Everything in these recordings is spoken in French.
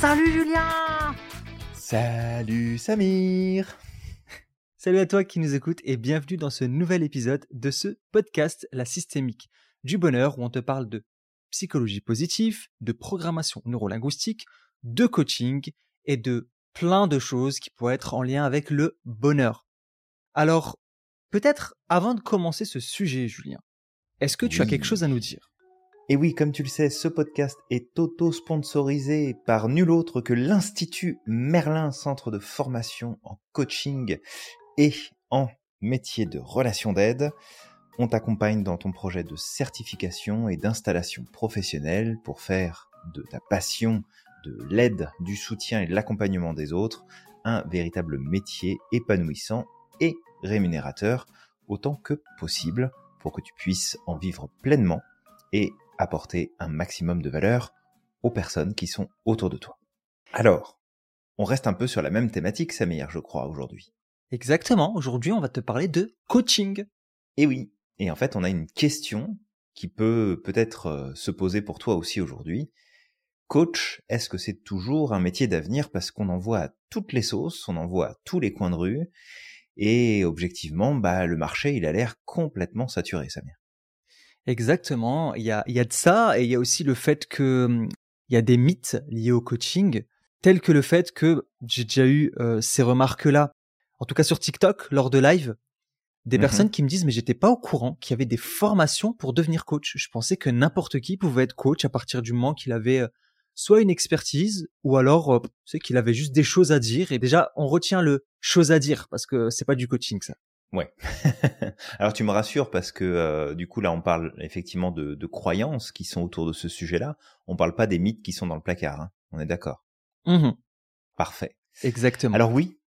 Salut Julien. Salut Samir. Salut à toi qui nous écoute et bienvenue dans ce nouvel épisode de ce podcast La Systémique du Bonheur où on te parle de psychologie positive, de programmation neurolinguistique, de coaching et de plein de choses qui pourraient être en lien avec le bonheur. Alors, peut-être avant de commencer ce sujet, Julien, est-ce que tu as quelque chose à nous dire? Et oui, comme tu le sais, ce podcast est auto-sponsorisé par nul autre que l'Institut Merlin, centre de formation en coaching et en métier de relation d'aide. On t'accompagne dans ton projet de certification et d'installation professionnelle pour faire de ta passion, de l'aide, du soutien et de l'accompagnement des autres un véritable métier épanouissant et rémunérateur autant que possible pour que tu puisses en vivre pleinement et apporter un maximum de valeur aux personnes qui sont autour de toi. Alors, on reste un peu sur la même thématique, Samir, je crois, aujourd'hui. Exactement, aujourd'hui on va te parler de coaching. Et oui, et en fait on a une question qui peut peut-être euh, se poser pour toi aussi aujourd'hui. Coach, est-ce que c'est toujours un métier d'avenir parce qu'on en voit à toutes les sauces, on en voit à tous les coins de rue, et objectivement, bah, le marché, il a l'air complètement saturé, Samir. Exactement. Il y a, il y a de ça et il y a aussi le fait que hum, il y a des mythes liés au coaching, tels que le fait que j'ai déjà eu euh, ces remarques-là, en tout cas sur TikTok, lors de live, des mmh personnes qui me disent mais j'étais pas au courant qu'il y avait des formations pour devenir coach. Je pensais que n'importe qui pouvait être coach à partir du moment qu'il avait euh, soit une expertise ou alors euh, c'est qu'il avait juste des choses à dire et déjà on retient le chose à dire parce que c'est pas du coaching ça. Ouais. Alors tu me rassures parce que euh, du coup là on parle effectivement de, de, croyances qui sont autour de ce sujet-là. On parle pas des mythes qui sont dans le placard. Hein. On est d'accord. Mmh Parfait. Exactement. Alors oui,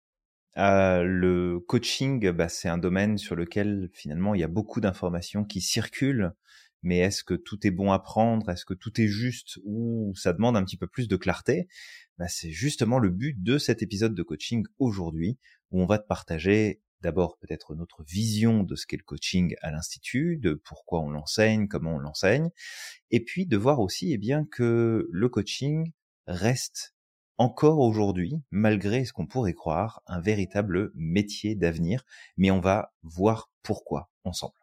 euh, le coaching, bah, c'est un domaine sur lequel finalement il y a beaucoup d'informations qui circulent. Mais est-ce que tout est bon à prendre? Est-ce que tout est juste? Ou ça demande un petit peu plus de clarté? Bah, C'est justement le but de cet épisode de coaching aujourd'hui, où on va te partager d'abord peut-être notre vision de ce qu'est le coaching à l'institut, de pourquoi on l'enseigne, comment on l'enseigne, et puis de voir aussi eh bien que le coaching reste encore aujourd'hui, malgré ce qu'on pourrait croire, un véritable métier d'avenir, mais on va voir pourquoi ensemble.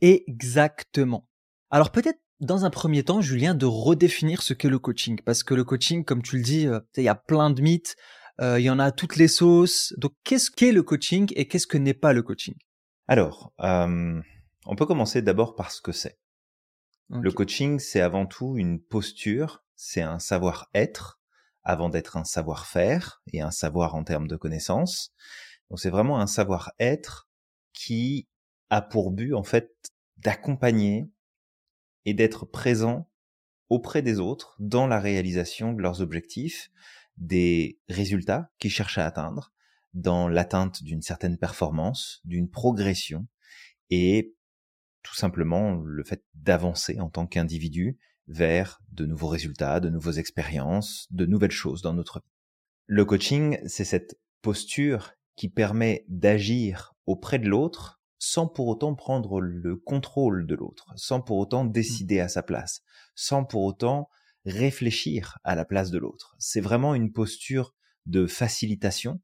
Exactement. Alors peut-être dans un premier temps, Julien, de redéfinir ce qu'est le coaching, parce que le coaching, comme tu le dis, euh, il y a plein de mythes, il y en a toutes les sauces. Donc, qu'est-ce qu'est le coaching et qu'est-ce que n'est pas le coaching? Alors, euh, on peut commencer d'abord par ce que c'est. Le coaching, c'est avant tout une posture, c'est un savoir-être avant d'être un savoir-faire et un savoir en termes de connaissances. Donc, c'est vraiment un savoir-être qui a pour but, en fait, d'accompagner et d'être présent auprès des autres dans la réalisation de leurs objectifs des résultats qu'ils cherchent à atteindre dans l'atteinte d'une certaine performance, d'une progression et tout simplement le fait d'avancer en tant qu'individu vers de nouveaux résultats, de nouvelles expériences, de nouvelles choses dans notre vie. Le coaching, c'est cette posture qui permet d'agir auprès de l'autre sans pour autant prendre le contrôle de l'autre, sans pour autant décider à sa place, sans pour autant réfléchir à la place de l'autre. C'est vraiment une posture de facilitation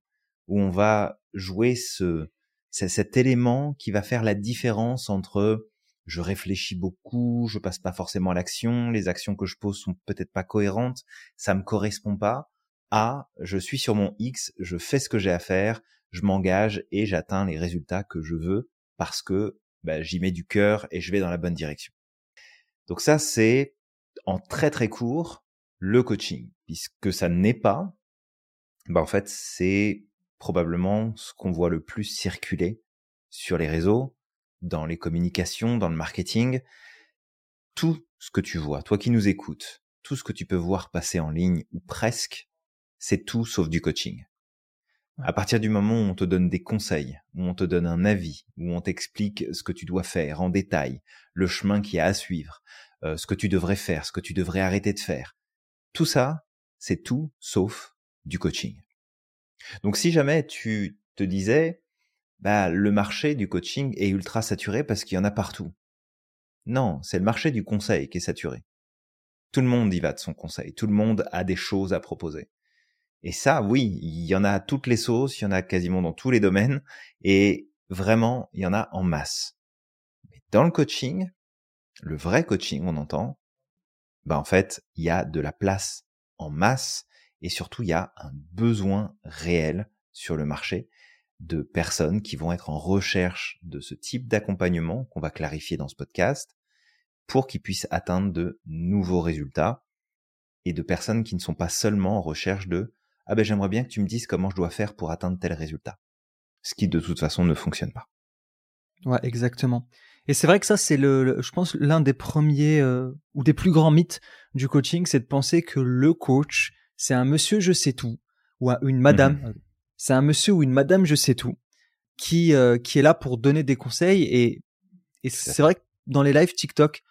où on va jouer ce, cet élément qui va faire la différence entre je réfléchis beaucoup, je passe pas forcément à l'action, les actions que je pose sont peut-être pas cohérentes, ça me correspond pas, à je suis sur mon X, je fais ce que j'ai à faire, je m'engage et j'atteins les résultats que je veux parce que bah, j'y mets du cœur et je vais dans la bonne direction. Donc ça, c'est en très très court le coaching, puisque ça n'est pas, bah en fait c'est probablement ce qu'on voit le plus circuler sur les réseaux, dans les communications, dans le marketing. Tout ce que tu vois, toi qui nous écoutes, tout ce que tu peux voir passer en ligne ou presque, c'est tout sauf du coaching. À partir du moment où on te donne des conseils, où on te donne un avis, où on t'explique ce que tu dois faire en détail, le chemin qu'il y a à suivre, euh, ce que tu devrais faire, ce que tu devrais arrêter de faire. Tout ça, c'est tout sauf du coaching. Donc si jamais tu te disais, bah, le marché du coaching est ultra saturé parce qu'il y en a partout. Non, c'est le marché du conseil qui est saturé. Tout le monde y va de son conseil. Tout le monde a des choses à proposer. Et ça, oui, il y en a toutes les sauces, il y en a quasiment dans tous les domaines, et vraiment, il y en a en masse. Mais dans le coaching, le vrai coaching, on entend, ben en fait, il y a de la place en masse, et surtout, il y a un besoin réel sur le marché de personnes qui vont être en recherche de ce type d'accompagnement qu'on va clarifier dans ce podcast pour qu'ils puissent atteindre de nouveaux résultats et de personnes qui ne sont pas seulement en recherche de ah ben j'aimerais bien que tu me dises comment je dois faire pour atteindre tel résultat. Ce qui de toute façon ne fonctionne pas. Ouais, exactement. Et c'est vrai que ça, c'est le, je pense, l'un des premiers euh, ou des plus grands mythes du coaching, c'est de penser que le coach, c'est un monsieur je sais tout ou une madame, mmh c'est un monsieur ou une madame je sais tout qui euh, qui est là pour donner des conseils. Et et c'est vrai que dans les lives TikTok,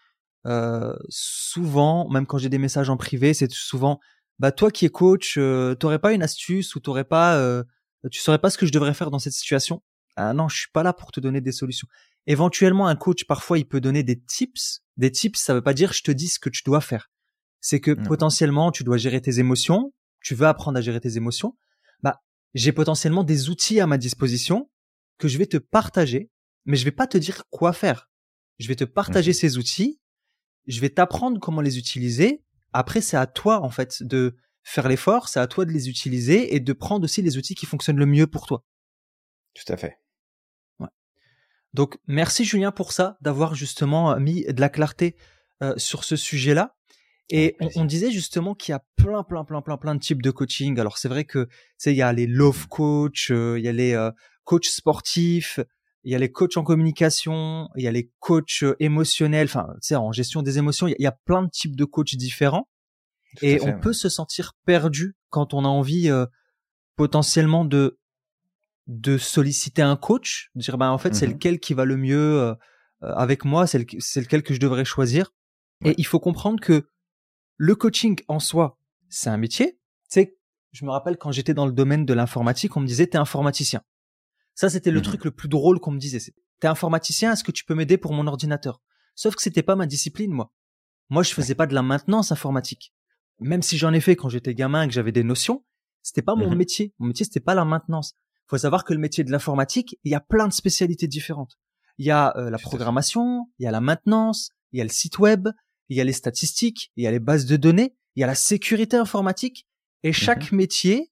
euh, souvent, même quand j'ai des messages en privé, c'est souvent bah toi qui es coach, euh, t'aurais pas une astuce ou t'aurais pas, euh, tu saurais pas ce que je devrais faire dans cette situation? Ah non, je suis pas là pour te donner des solutions. Éventuellement, un coach parfois il peut donner des tips. Des tips, ça veut pas dire je te dis ce que tu dois faire. C'est que potentiellement tu dois gérer tes émotions, tu veux apprendre à gérer tes émotions. Bah j'ai potentiellement des outils à ma disposition que je vais te partager, mais je vais pas te dire quoi faire. Je vais te partager ces outils, je vais t'apprendre comment les utiliser après, c'est à toi, en fait, de faire l'effort, c'est à toi de les utiliser et de prendre aussi les outils qui fonctionnent le mieux pour toi. Tout à fait. Donc, merci Julien pour ça, d'avoir justement euh, mis de la clarté euh, sur ce sujet-là. Et on, disait justement qu'il y a plein, plein, plein, plein, plein de types de coaching. Alors c'est vrai que c'est il y a les love coach, euh, il y a les euh, coachs sportifs, il y a les coachs en communication, il y a les coachs émotionnels, enfin, tu sais, en gestion des émotions, il y, a plein de types de coachs différents. et on peut se sentir perdu quand on a envie potentiellement de de solliciter un coach, de dire bah en fait c'est mmh lequel qui va le mieux euh, avec moi, c'est lequel que je devrais choisir. Et il faut comprendre que le coaching en soi, c'est un métier. Tu sais, je me rappelle quand j'étais dans le domaine de l'informatique, on me disait t'es informaticien. Ça, c'était le mmh truc le plus drôle qu'on me disait. T'es informaticien, est-ce que tu peux m'aider pour mon ordinateur? Sauf que c'était pas ma discipline, moi. Moi, je faisais pas de la maintenance informatique. Même si j'en ai fait quand j'étais gamin et que j'avais des notions, c'était pas mon mmh métier. Mon métier, c'était pas la maintenance. Faut savoir que le métier de l'informatique, il y a plein de spécialités différentes. Il y a euh, la programmation, il y a la maintenance, il y a le site web, il y a les statistiques, il y a les bases de données, il y a la sécurité informatique. Et mmh chaque métier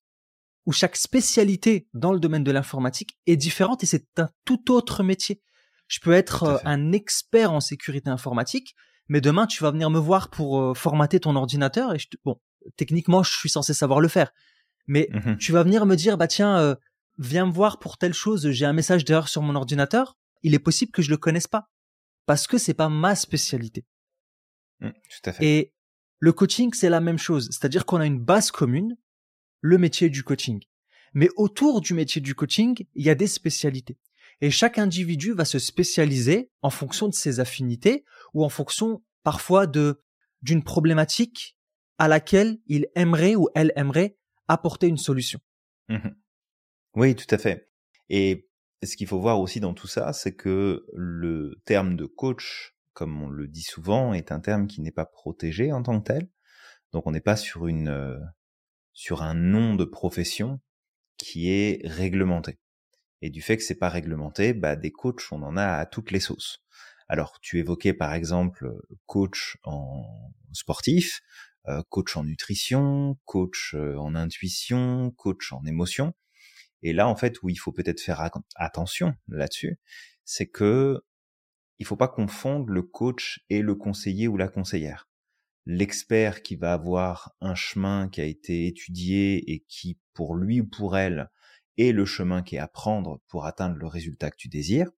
où chaque spécialité dans le domaine de l'informatique est différente et c'est un tout autre métier. Je peux être euh, un expert en sécurité informatique, mais demain tu vas venir me voir pour euh, formater ton ordinateur et je bon, techniquement je suis censé savoir le faire, mais mmh tu vas venir me dire bah tiens euh, viens me voir pour telle chose, j'ai un message d'erreur sur mon ordinateur, il est possible que je le connaisse pas parce que c'est pas ma spécialité. Mmh, tout à fait. Et le coaching c'est la même chose, c'est-à-dire qu'on a une base commune le métier du coaching. Mais autour du métier du coaching, il y a des spécialités. Et chaque individu va se spécialiser en fonction de ses affinités ou en fonction parfois de d'une problématique à laquelle il aimerait ou elle aimerait apporter une solution. Mmh oui, tout à fait. Et ce qu'il faut voir aussi dans tout ça, c'est que le terme de coach, comme on le dit souvent, est un terme qui n'est pas protégé en tant que tel. Donc on n'est pas sur une euh, sur un nom de profession qui est réglementé. Et du fait que c'est pas réglementé, bah des coachs, on en a à toutes les sauces. Alors, tu évoquais par exemple coach en sportif, euh, coach en nutrition, coach euh, en intuition, coach en émotion. Et là, en fait, où il faut peut-être faire attention là-dessus, c'est que il faut pas confondre le coach et le conseiller ou la conseillère l'expert qui va avoir un chemin qui a été étudié et qui, pour lui ou pour elle, est le chemin qui est à prendre pour atteindre le résultat que tu désires.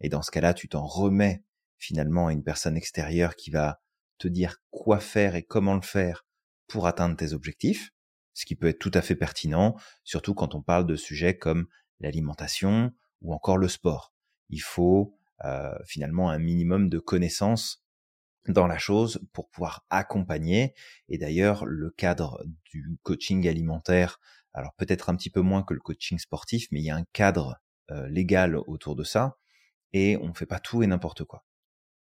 Et dans ce cas-là, tu t'en remets finalement à une personne extérieure qui va te dire quoi faire et comment le faire pour atteindre tes objectifs, ce qui peut être tout à fait pertinent, surtout quand on parle de sujets comme l'alimentation ou encore le sport. Il faut euh, finalement un minimum de connaissances dans la chose pour pouvoir accompagner. Et d'ailleurs, le cadre du coaching alimentaire, alors peut-être un petit peu moins que le coaching sportif, mais il y a un cadre euh, légal autour de ça. Et on ne fait pas tout et n'importe quoi.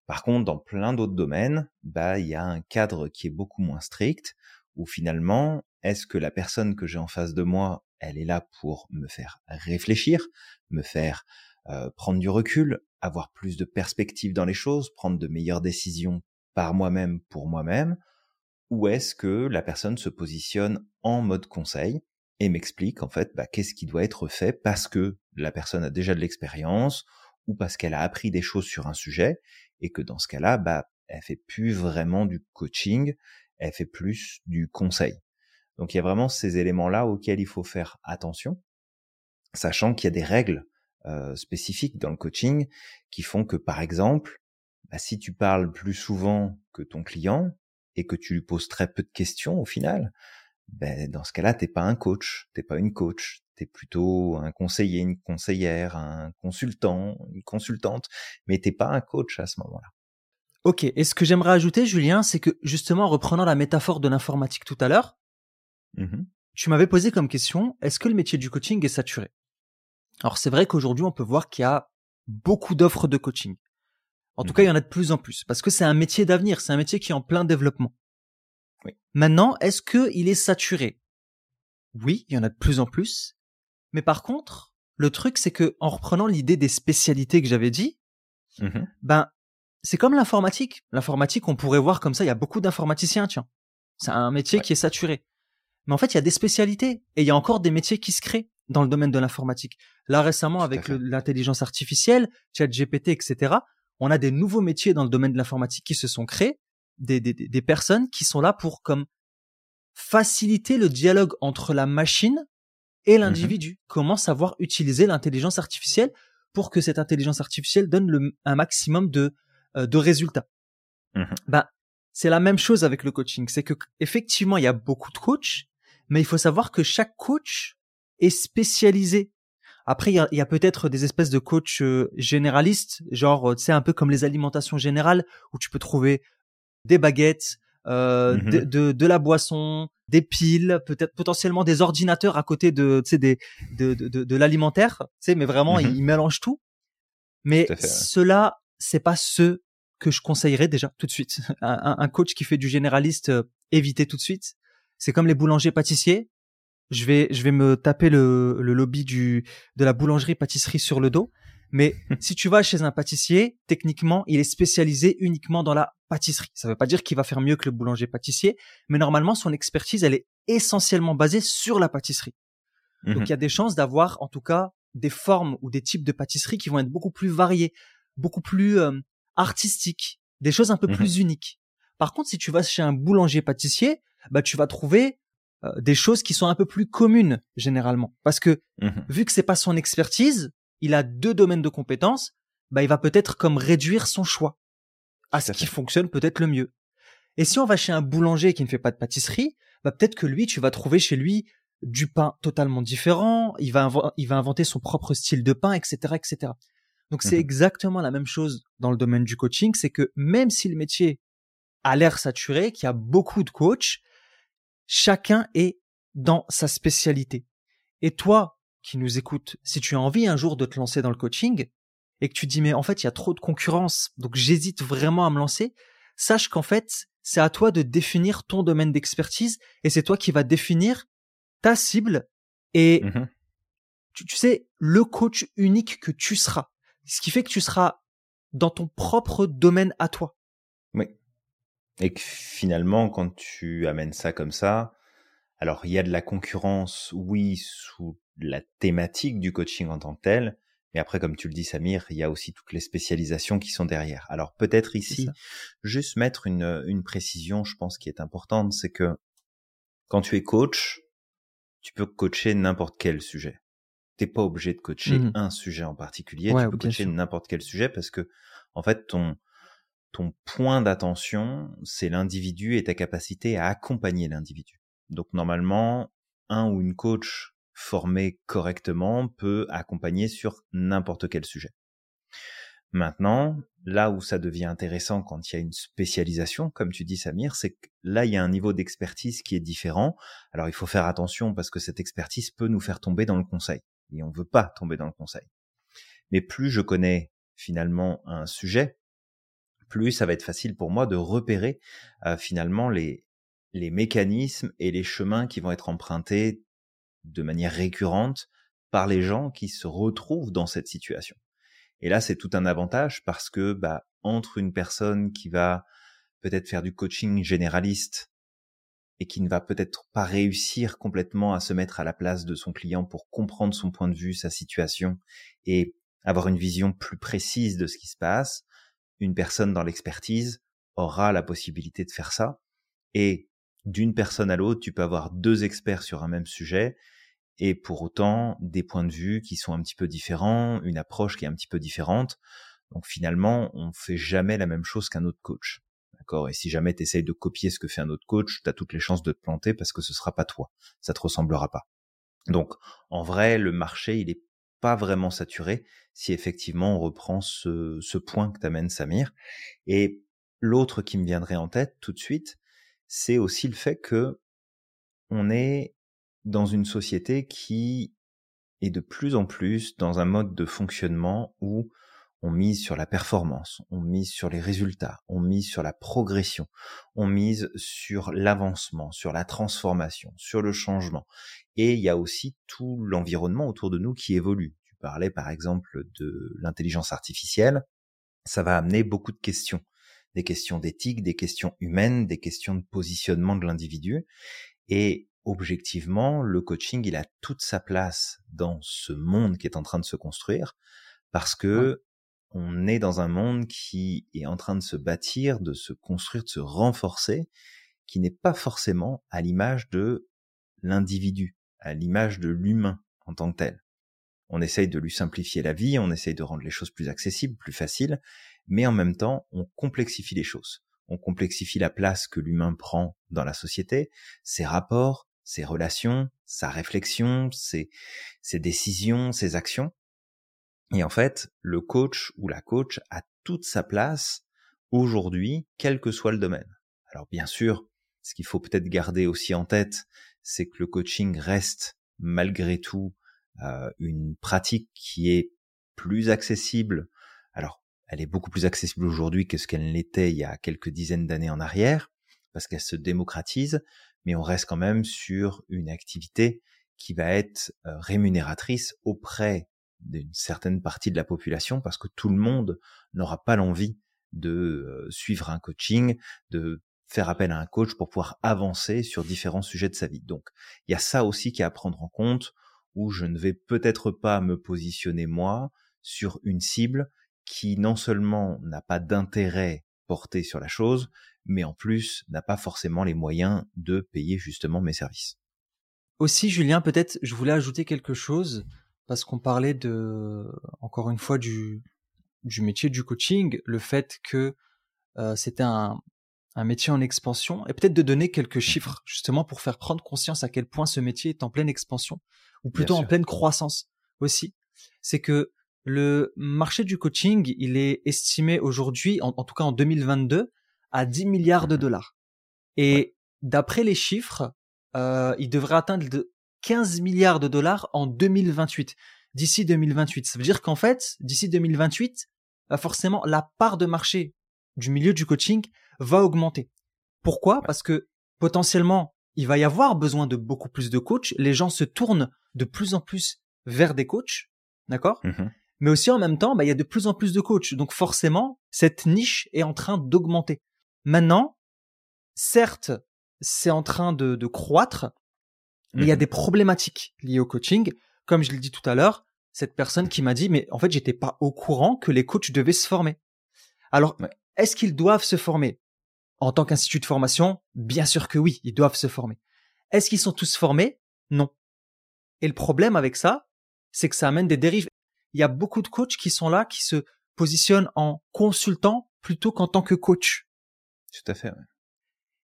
Par contre, dans plein d'autres domaines, bah, il y a un cadre qui est beaucoup moins strict, où finalement, est-ce que la personne que j'ai en face de moi, elle est là pour me faire réfléchir, me faire euh, prendre du recul, avoir plus de perspective dans les choses, prendre de meilleures décisions par moi-même pour moi-même, ou est-ce que la personne se positionne en mode conseil et m'explique en fait bah, qu'est-ce qui doit être fait parce que la personne a déjà de l'expérience ou parce qu'elle a appris des choses sur un sujet et que dans ce cas-là, bah, elle fait plus vraiment du coaching, elle fait plus du conseil? Donc il y a vraiment ces éléments-là auxquels il faut faire attention, sachant qu'il y a des règles euh, spécifiques dans le coaching qui font que par exemple, bah, si tu parles plus souvent que ton client et que tu lui poses très peu de questions au final, ben, dans ce cas-là, t'es pas un coach, t'es pas une coach, t'es plutôt un conseiller, une conseillère, un consultant, une consultante, mais t'es pas un coach à ce moment-là. Ok, et ce que j'aimerais ajouter, Julien, c'est que justement, en reprenant la métaphore de l'informatique tout à l'heure, mmh tu m'avais posé comme question, est-ce que le métier du coaching est saturé? Alors c'est vrai qu'aujourd'hui, on peut voir qu'il y a beaucoup d'offres de coaching. En tout cas, il y en a de plus en plus, parce que c'est un métier d'avenir, c'est un métier qui est en plein développement. Maintenant, est-ce qu'il est saturé? Oui, il y en a de plus en plus. Mais par contre, le truc, c'est que en reprenant l'idée des spécialités que j'avais dit, mmh ben, c'est comme l'informatique. L'informatique, on pourrait voir comme ça, il y a beaucoup d'informaticiens, tiens. C'est un métier qui est saturé. Mais en fait, il y a des spécialités et il y a encore des métiers qui se créent dans le domaine de l'informatique. Là, récemment, avec l'intelligence artificielle, chat GPT, etc., on a des nouveaux métiers dans le domaine de l'informatique qui se sont créés des, des, des personnes qui sont là pour comme faciliter le dialogue entre la machine et mmh l'individu. Comment savoir utiliser l'intelligence artificielle pour que cette intelligence artificielle donne le, un maximum de, euh, de résultats? Mmh ben, c'est la même chose avec le coaching. C'est que effectivement, il y a beaucoup de coachs, mais il faut savoir que chaque coach est spécialisé. Après, il y a, a peut-être des espèces de coachs euh, généralistes, genre, c'est un peu comme les alimentations générales, où tu peux trouver des baguettes, euh, de, de, la boisson, des piles, peut-être potentiellement des ordinateurs à côté de, tu sais, des, de, de, de l'alimentaire, tu sais, mais vraiment, mmh ils, mélangent tout. Mais cela, c'est pas ce que je conseillerais déjà tout de suite. Un, un coach qui fait du généraliste, euh, éviter tout de suite. C'est comme les boulangers pâtissiers. Je vais, je vais me taper le, le lobby du, de la boulangerie pâtisserie sur le dos. Mais si tu vas chez un pâtissier, techniquement, il est spécialisé uniquement dans la pâtisserie. Ça ne veut pas dire qu'il va faire mieux que le boulanger pâtissier, mais normalement, son expertise, elle est essentiellement basée sur la pâtisserie. Donc, mhm. il y a des chances d'avoir, en tout cas, des formes ou des types de pâtisserie qui vont être beaucoup plus variés, beaucoup plus euh, artistiques, des choses un peu mhm. plus uniques. Par contre, si tu vas chez un boulanger pâtissier, bah, tu vas trouver euh, des choses qui sont un peu plus communes généralement, parce que mhm. vu que c'est pas son expertise, il a deux domaines de compétences, bah, il va peut-être comme réduire son choix à ce qui fonctionne peut-être le mieux. Et si on va chez un boulanger qui ne fait pas de pâtisserie, bah, peut-être que lui, tu vas trouver chez lui du pain totalement différent, il va, il va inventer son propre style de pain, etc., etc. Donc c'est mmh exactement la même chose dans le domaine du coaching, c'est que même si le métier a l'air saturé, qu'il y a beaucoup de coachs, chacun est dans sa spécialité. Et toi, qui nous écoute, si tu as envie un jour de te lancer dans le coaching et que tu dis mais en fait il y a trop de concurrence, donc j'hésite vraiment à me lancer, sache qu'en fait c'est à toi de définir ton domaine d'expertise et c'est toi qui vas définir ta cible et mmh tu, tu, sais le coach unique que tu seras. Ce qui fait que tu seras dans ton propre domaine à toi. Oui. Et que finalement quand tu amènes ça comme ça, alors il y a de la concurrence, oui, sous la thématique du coaching en tant que tel. Mais après, comme tu le dis, Samir, il y a aussi toutes les spécialisations qui sont derrière. Alors peut-être ici, juste mettre une, une précision, je pense, qui est importante, c'est que quand tu es coach, tu peux coacher n'importe quel sujet. T'es pas obligé de coacher mmh un sujet en particulier. tu peux coacher n'importe quel sujet parce que, en fait, ton, ton point d'attention, c'est l'individu et ta capacité à accompagner l'individu. Donc normalement, un ou une coach formé correctement peut accompagner sur n'importe quel sujet. Maintenant, là où ça devient intéressant quand il y a une spécialisation, comme tu dis Samir, c'est que là il y a un niveau d'expertise qui est différent. Alors il faut faire attention parce que cette expertise peut nous faire tomber dans le conseil et on ne veut pas tomber dans le conseil. Mais plus je connais finalement un sujet, plus ça va être facile pour moi de repérer finalement les, les mécanismes et les chemins qui vont être empruntés de manière récurrente par les gens qui se retrouvent dans cette situation. Et là, c'est tout un avantage parce que bah, entre une personne qui va peut-être faire du coaching généraliste et qui ne va peut-être pas réussir complètement à se mettre à la place de son client pour comprendre son point de vue, sa situation et avoir une vision plus précise de ce qui se passe, une personne dans l'expertise aura la possibilité de faire ça. Et d'une personne à l'autre, tu peux avoir deux experts sur un même sujet et pour autant des points de vue qui sont un petit peu différents, une approche qui est un petit peu différente. Donc finalement, on fait jamais la même chose qu'un autre coach. D'accord? Et si jamais tu essayes de copier ce que fait un autre coach, tu as toutes les chances de te planter parce que ce sera pas toi. Ça te ressemblera pas. Donc en vrai, le marché, il est pas vraiment saturé si effectivement on reprend ce, ce point que t'amène Samir. Et l'autre qui me viendrait en tête tout de suite, c'est aussi le fait que on est dans une société qui est de plus en plus dans un mode de fonctionnement où on mise sur la performance, on mise sur les résultats, on mise sur la progression, on mise sur l'avancement, sur la transformation, sur le changement. Et il y a aussi tout l'environnement autour de nous qui évolue. Tu parlais par exemple de l'intelligence artificielle. Ça va amener beaucoup de questions. Des questions d'éthique, des questions humaines, des questions de positionnement de l'individu. Et objectivement, le coaching, il a toute sa place dans ce monde qui est en train de se construire parce que on est dans un monde qui est en train de se bâtir, de se construire, de se renforcer, qui n'est pas forcément à l'image de l'individu, à l'image de l'humain en tant que tel. On essaye de lui simplifier la vie, on essaye de rendre les choses plus accessibles, plus faciles, mais en même temps, on complexifie les choses. On complexifie la place que l'humain prend dans la société, ses rapports, ses relations, sa réflexion, ses, décisions, ses actions. Et en fait, le coach ou la coach a toute sa place aujourd'hui, quel que soit le domaine. Alors bien sûr, ce qu'il faut peut-être garder aussi en tête, c'est que le coaching reste malgré tout euh, une pratique qui est plus accessible. Alors, elle est beaucoup plus accessible aujourd'hui que ce qu'elle l'était il y a quelques dizaines d'années en arrière, parce qu'elle se démocratise, mais on reste quand même sur une activité qui va être euh, rémunératrice auprès d'une certaine partie de la population parce que tout le monde n'aura pas l'envie de euh, suivre un coaching, de faire appel à un coach pour pouvoir avancer sur différents sujets de sa vie. Donc, il y a ça aussi qui est à prendre en compte où je ne vais peut-être pas me positionner moi sur une cible qui non seulement n'a pas d'intérêt porté sur la chose, mais en plus n'a pas forcément les moyens de payer justement mes services. Aussi, Julien, peut-être je voulais ajouter quelque chose parce qu'on parlait de, encore une fois, du, du métier du coaching, le fait que euh, c'était un, un métier en expansion, et peut-être de donner quelques chiffres, justement, pour faire prendre conscience à quel point ce métier est en pleine expansion, ou plutôt en pleine croissance aussi. C'est que le marché du coaching, il est estimé aujourd'hui, en, tout cas en 2022, à 10 milliards de dollars. Et d'après les chiffres, euh, il devrait atteindre de 15 milliards de dollars en 2028. D'ici 2028. Ça veut dire qu'en fait, d'ici 2028, bah, forcément, la part de marché du milieu du coaching va augmenter. Pourquoi? Parce que potentiellement, il va y avoir besoin de beaucoup plus de coachs. Les gens se tournent de plus en plus vers des coachs. D'accord? Mmh Mais aussi en même temps, bah, il y a de plus en plus de coachs. Donc forcément, cette niche est en train d'augmenter. Maintenant, certes, c'est en train de, de croître, mais il y a mmh des problématiques liées au coaching. Comme je l'ai dit tout à l'heure, cette personne qui m'a dit, mais en fait, j'étais pas au courant que les coachs devaient se former. Alors, est-ce qu'ils doivent se former? En tant qu'institut de formation, bien sûr que oui, ils doivent se former. Est-ce qu'ils sont tous formés? Non. Et le problème avec ça, c'est que ça amène des dérives. Il y a beaucoup de coachs qui sont là, qui se positionnent en consultant plutôt qu'en tant que coach. Tout à fait.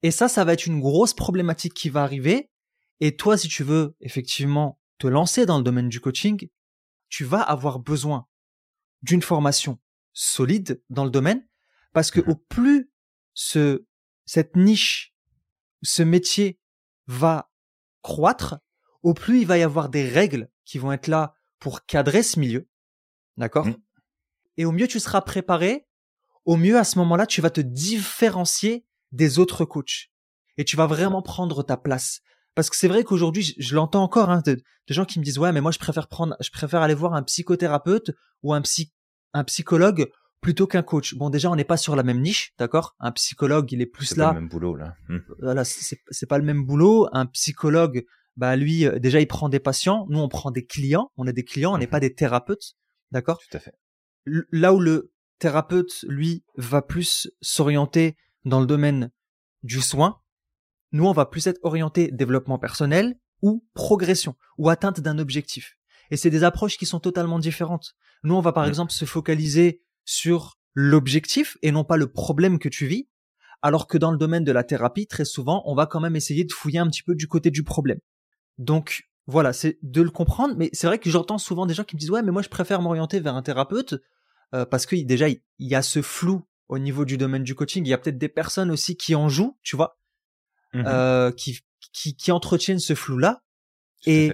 Et ça, ça va être une grosse problématique qui va arriver et toi, si tu veux effectivement te lancer dans le domaine du coaching, tu vas avoir besoin d'une formation solide dans le domaine parce que mmh au plus ce, cette niche, ce métier va croître, au plus il va y avoir des règles qui vont être là pour cadrer ce milieu. D'accord? Mmh. Et au mieux tu seras préparé, au mieux à ce moment-là, tu vas te différencier des autres coachs et tu vas vraiment prendre ta place. Parce que c'est vrai qu'aujourd'hui, je, l'entends encore, hein, de, gens qui me disent ouais, mais moi je préfère prendre, je préfère aller voir un psychothérapeute ou un psy, un psychologue plutôt qu'un coach. Bon, déjà, on n'est pas sur la même niche, d'accord? Un psychologue, il est plus là. C'est pas le même boulot là. Hmm. Voilà, c'est pas le même boulot. Un psychologue, bah lui, euh, déjà, il prend des patients. Nous, on prend des clients. On a des clients, on n'est mhm. pas des thérapeutes, d'accord? Tout à fait. Là où le thérapeute, lui, va plus s'orienter dans le domaine du soin, nous, on va plus être orienté développement personnel ou progression ou atteinte d'un objectif. Et c'est des approches qui sont totalement différentes. Nous, on va par exemple se focaliser sur l'objectif et non pas le problème que tu vis, alors que dans le domaine de la thérapie, très souvent, on va quand même essayer de fouiller un petit peu du côté du problème. Donc voilà, c'est de le comprendre, mais c'est vrai que j'entends souvent des gens qui me disent ouais, mais moi je préfère m'orienter vers un thérapeute euh, parce que déjà il y a ce flou au niveau du domaine du coaching. Il y a peut-être des personnes aussi qui en jouent, tu vois, Mmh euh, qui, qui, qui entretiennent ce flou-là. Et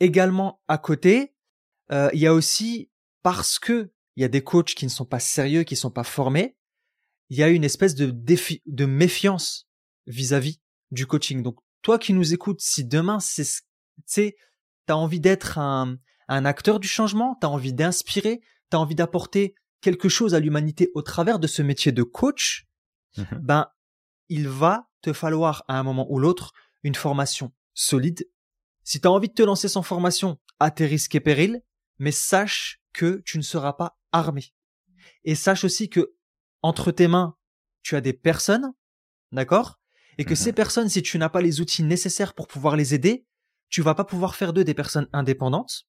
également à côté, euh, il y a aussi parce que il y a des coachs qui ne sont pas sérieux, qui ne sont pas formés, il y a une espèce de défi, de méfiance vis-à-vis du coaching. Donc toi qui nous écoutes, si demain c'est, tu t'as envie d'être un, un acteur du changement, t'as envie d'inspirer, t'as envie d'apporter quelque chose à l'humanité au travers de ce métier de coach, mmh ben il va te falloir à un moment ou l'autre une formation solide. Si tu as envie de te lancer sans formation, à tes risques et périls, mais sache que tu ne seras pas armé. Et sache aussi que entre tes mains, tu as des personnes, d'accord? Et que mhm. ces personnes, si tu n'as pas les outils nécessaires pour pouvoir les aider, tu vas pas pouvoir faire d'eux des personnes indépendantes.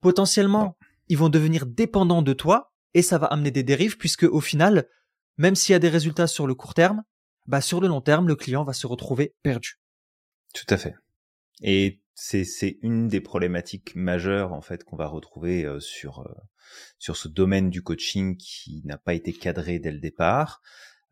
Potentiellement, ils vont devenir dépendants de toi et ça va amener des dérives puisque au final, même s'il y a des résultats sur le court terme, bah sur le long terme, le client va se retrouver perdu. Tout à fait. Et c'est c'est une des problématiques majeures en fait qu'on va retrouver euh, sur euh, sur ce domaine du coaching qui n'a pas été cadré dès le départ,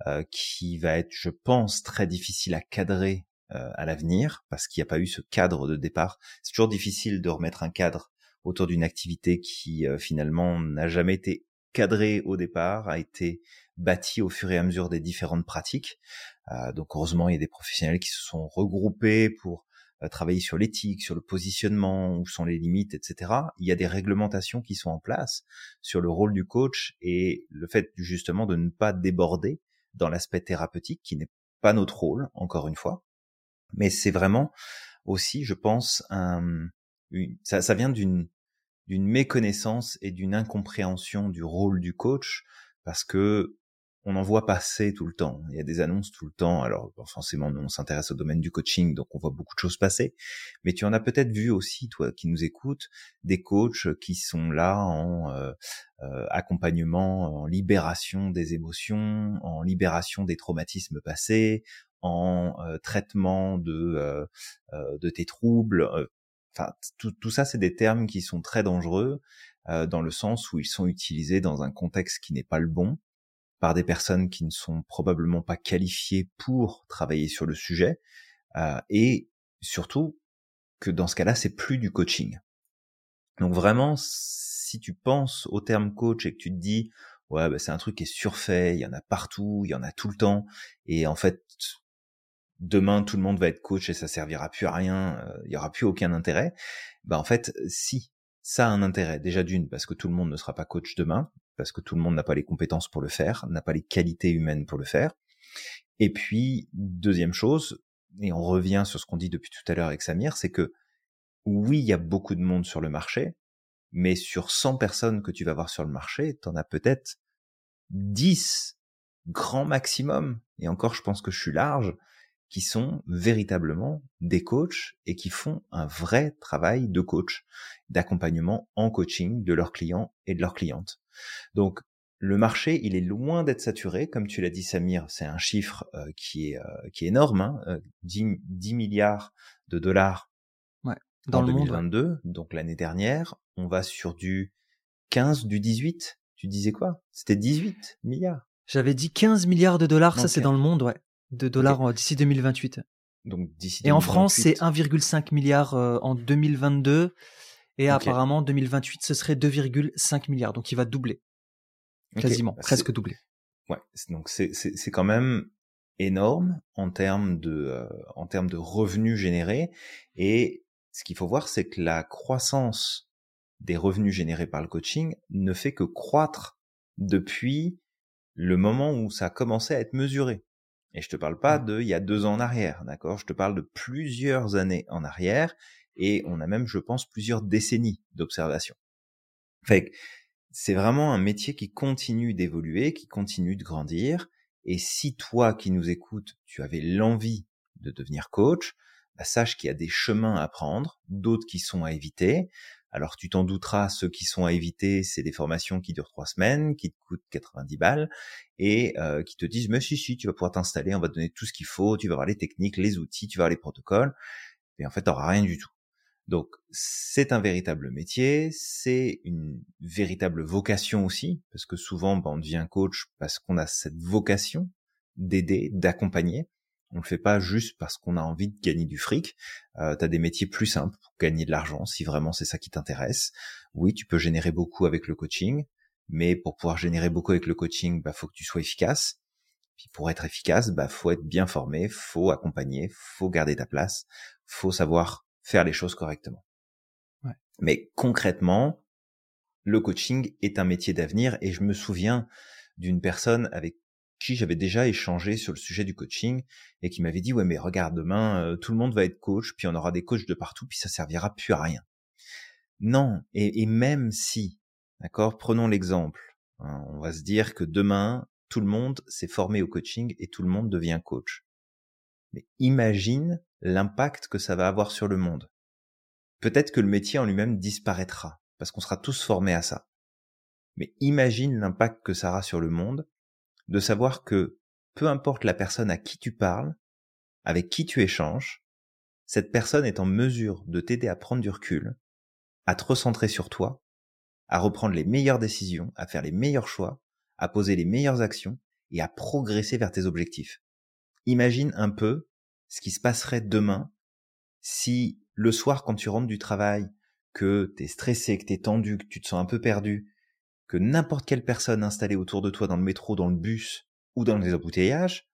euh, qui va être, je pense, très difficile à cadrer à l'avenir parce qu'il n'y a pas eu ce cadre de départ. C'est toujours difficile de remettre un cadre autour d'une activité qui finalement n'a jamais été cadré au départ, a été bâti au fur et à mesure des différentes pratiques. Euh, donc heureusement, il y a des professionnels qui se sont regroupés pour euh, travailler sur l'éthique, sur le positionnement, où sont les limites, etc. Il y a des réglementations qui sont en place sur le rôle du coach et le fait justement de ne pas déborder dans l'aspect thérapeutique qui n'est pas notre rôle, encore une fois. Mais c'est vraiment aussi, je pense, un, ça, ça vient d'une d'une méconnaissance et d'une incompréhension du rôle du coach parce que on en voit passer tout le temps. Il y a des annonces tout le temps. Alors forcément, nous, on s'intéresse au domaine du coaching, donc on voit beaucoup de choses passer. Mais tu en as peut-être vu aussi, toi qui nous écoutes, des coachs qui sont là en euh, euh, accompagnement, en libération des émotions, en libération des traumatismes passés, en euh, traitement de de tes troubles. Enfin, tout, tout ça, c'est des termes qui sont très dangereux dans le sens où ils sont utilisés dans un contexte qui n'est pas le bon par des personnes qui ne sont probablement pas qualifiées pour travailler sur le sujet, euh, et surtout que dans ce cas-là, c'est plus du coaching. Donc vraiment, si tu penses au terme coach et que tu te dis, ouais, bah, c'est un truc qui est surfait, il y en a partout, il y en a tout le temps, et en fait, demain tout le monde va être coach et ça servira plus à rien, euh, il y aura plus aucun intérêt. Bah en fait, si ça a un intérêt, déjà d'une parce que tout le monde ne sera pas coach demain, parce que tout le monde n'a pas les compétences pour le faire, n'a pas les qualités humaines pour le faire. Et puis, deuxième chose, et on revient sur ce qu'on dit depuis tout à l'heure avec Samir, c'est que oui, il y a beaucoup de monde sur le marché, mais sur 100 personnes que tu vas voir sur le marché, tu en as peut-être 10 grand maximum, et encore je pense que je suis large, qui sont véritablement des coachs et qui font un vrai travail de coach, d'accompagnement en coaching de leurs clients et de leurs clientes. Donc le marché, il est loin d'être saturé, comme tu l'as dit Samir, c'est un chiffre euh, qui est euh, qui est énorme, hein, 10, euh, 10, milliards de dollars ouais, dans en le 2022, donc l'année dernière, on va sur du 15, du 18. Tu disais quoi? C'était 18 milliards. J'avais dit 15 milliards de dollars, ça c'est dans le monde, ouais. De dollars d'ici 2028. Donc d'ici. Et en France, c'est 1,5 milliard euh, en 2022 et apparemment 2028 ce serait 2,5 milliards. Donc il va doubler, quasiment, presque doubler. Ouais, donc c'est c'est quand même énorme en termes de euh, en termes de revenus générés. Et ce qu'il faut voir c'est que la croissance des revenus générés par le coaching ne fait que croître depuis le moment où ça a commencé à être mesuré. Et je te parle pas de il y a deux ans en arrière, d'accord? Je te parle de plusieurs années en arrière et on a même, je pense, plusieurs décennies d'observation. Fait c'est vraiment un métier qui continue d'évoluer, qui continue de grandir. Et si toi qui nous écoutes, tu avais l'envie de devenir coach, bah sache qu'il y a des chemins à prendre, d'autres qui sont à éviter. Alors tu t'en douteras, ceux qui sont à éviter, c'est des formations qui durent trois semaines, qui te coûtent 90 balles, et euh, qui te disent, mais si, si, tu vas pouvoir t'installer, on va te donner tout ce qu'il faut, tu vas voir les techniques, les outils, tu vas voir les protocoles, et en fait, tu rien du tout. Donc c'est un véritable métier, c'est une véritable vocation aussi, parce que souvent ben, on devient coach parce qu'on a cette vocation d'aider, d'accompagner. On le fait pas juste parce qu'on a envie de gagner du fric. Euh, tu as des métiers plus simples pour gagner de l'argent, si vraiment c'est ça qui t'intéresse. Oui, tu peux générer beaucoup avec le coaching, mais pour pouvoir générer beaucoup avec le coaching, bah faut que tu sois efficace. Puis pour être efficace, bah faut être bien formé, faut accompagner, faut garder ta place, faut savoir faire les choses correctement. Mais concrètement, le coaching est un métier d'avenir et je me souviens d'une personne avec qui j'avais déjà échangé sur le sujet du coaching et qui m'avait dit ouais mais regarde demain euh, tout le monde va être coach puis on aura des coachs de partout puis ça servira plus à rien. Non et, même si d'accord prenons l'exemple hein, on va se dire que demain tout le monde s'est formé au coaching et tout le monde devient coach. Mais imagine l'impact que ça va avoir sur le monde. Peut-être que le métier en lui-même disparaîtra, parce qu'on sera tous formés à ça. Mais imagine l'impact que ça aura sur le monde de savoir que peu importe la personne à qui tu parles, avec qui tu échanges, cette personne est en mesure de t'aider à prendre du recul, à te recentrer sur toi, à reprendre les meilleures décisions, à faire les meilleurs choix, à poser les meilleures actions et à progresser vers tes objectifs. Imagine un peu ce qui se passerait demain si le soir quand tu rentres du travail, que t'es stressé, que t'es tendu, que tu te sens un peu perdu, que n'importe quelle personne installée autour de toi dans le métro, dans le bus ou dans les embouteillages,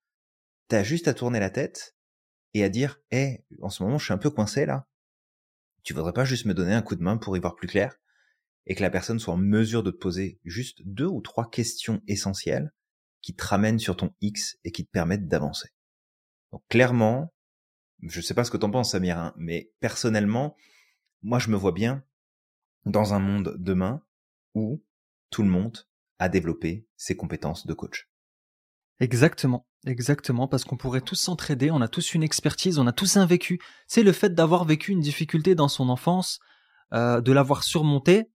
t'as juste à tourner la tête et à dire, hé, en ce moment je suis un peu coincé là. Tu voudrais pas juste me donner un coup de main pour y voir plus clair et que la personne soit en mesure de te poser juste deux ou trois questions essentielles qui te ramènent sur ton X et qui te permettent d'avancer. Donc clairement, je sais pas ce que t'en penses Samir, hein, mais personnellement, moi je me vois bien dans un monde demain où tout le monde a développé ses compétences de coach. Exactement, exactement, parce qu'on pourrait tous s'entraider, on a tous une expertise, on a tous un vécu. C'est le fait d'avoir vécu une difficulté dans son enfance, euh, de l'avoir surmontée,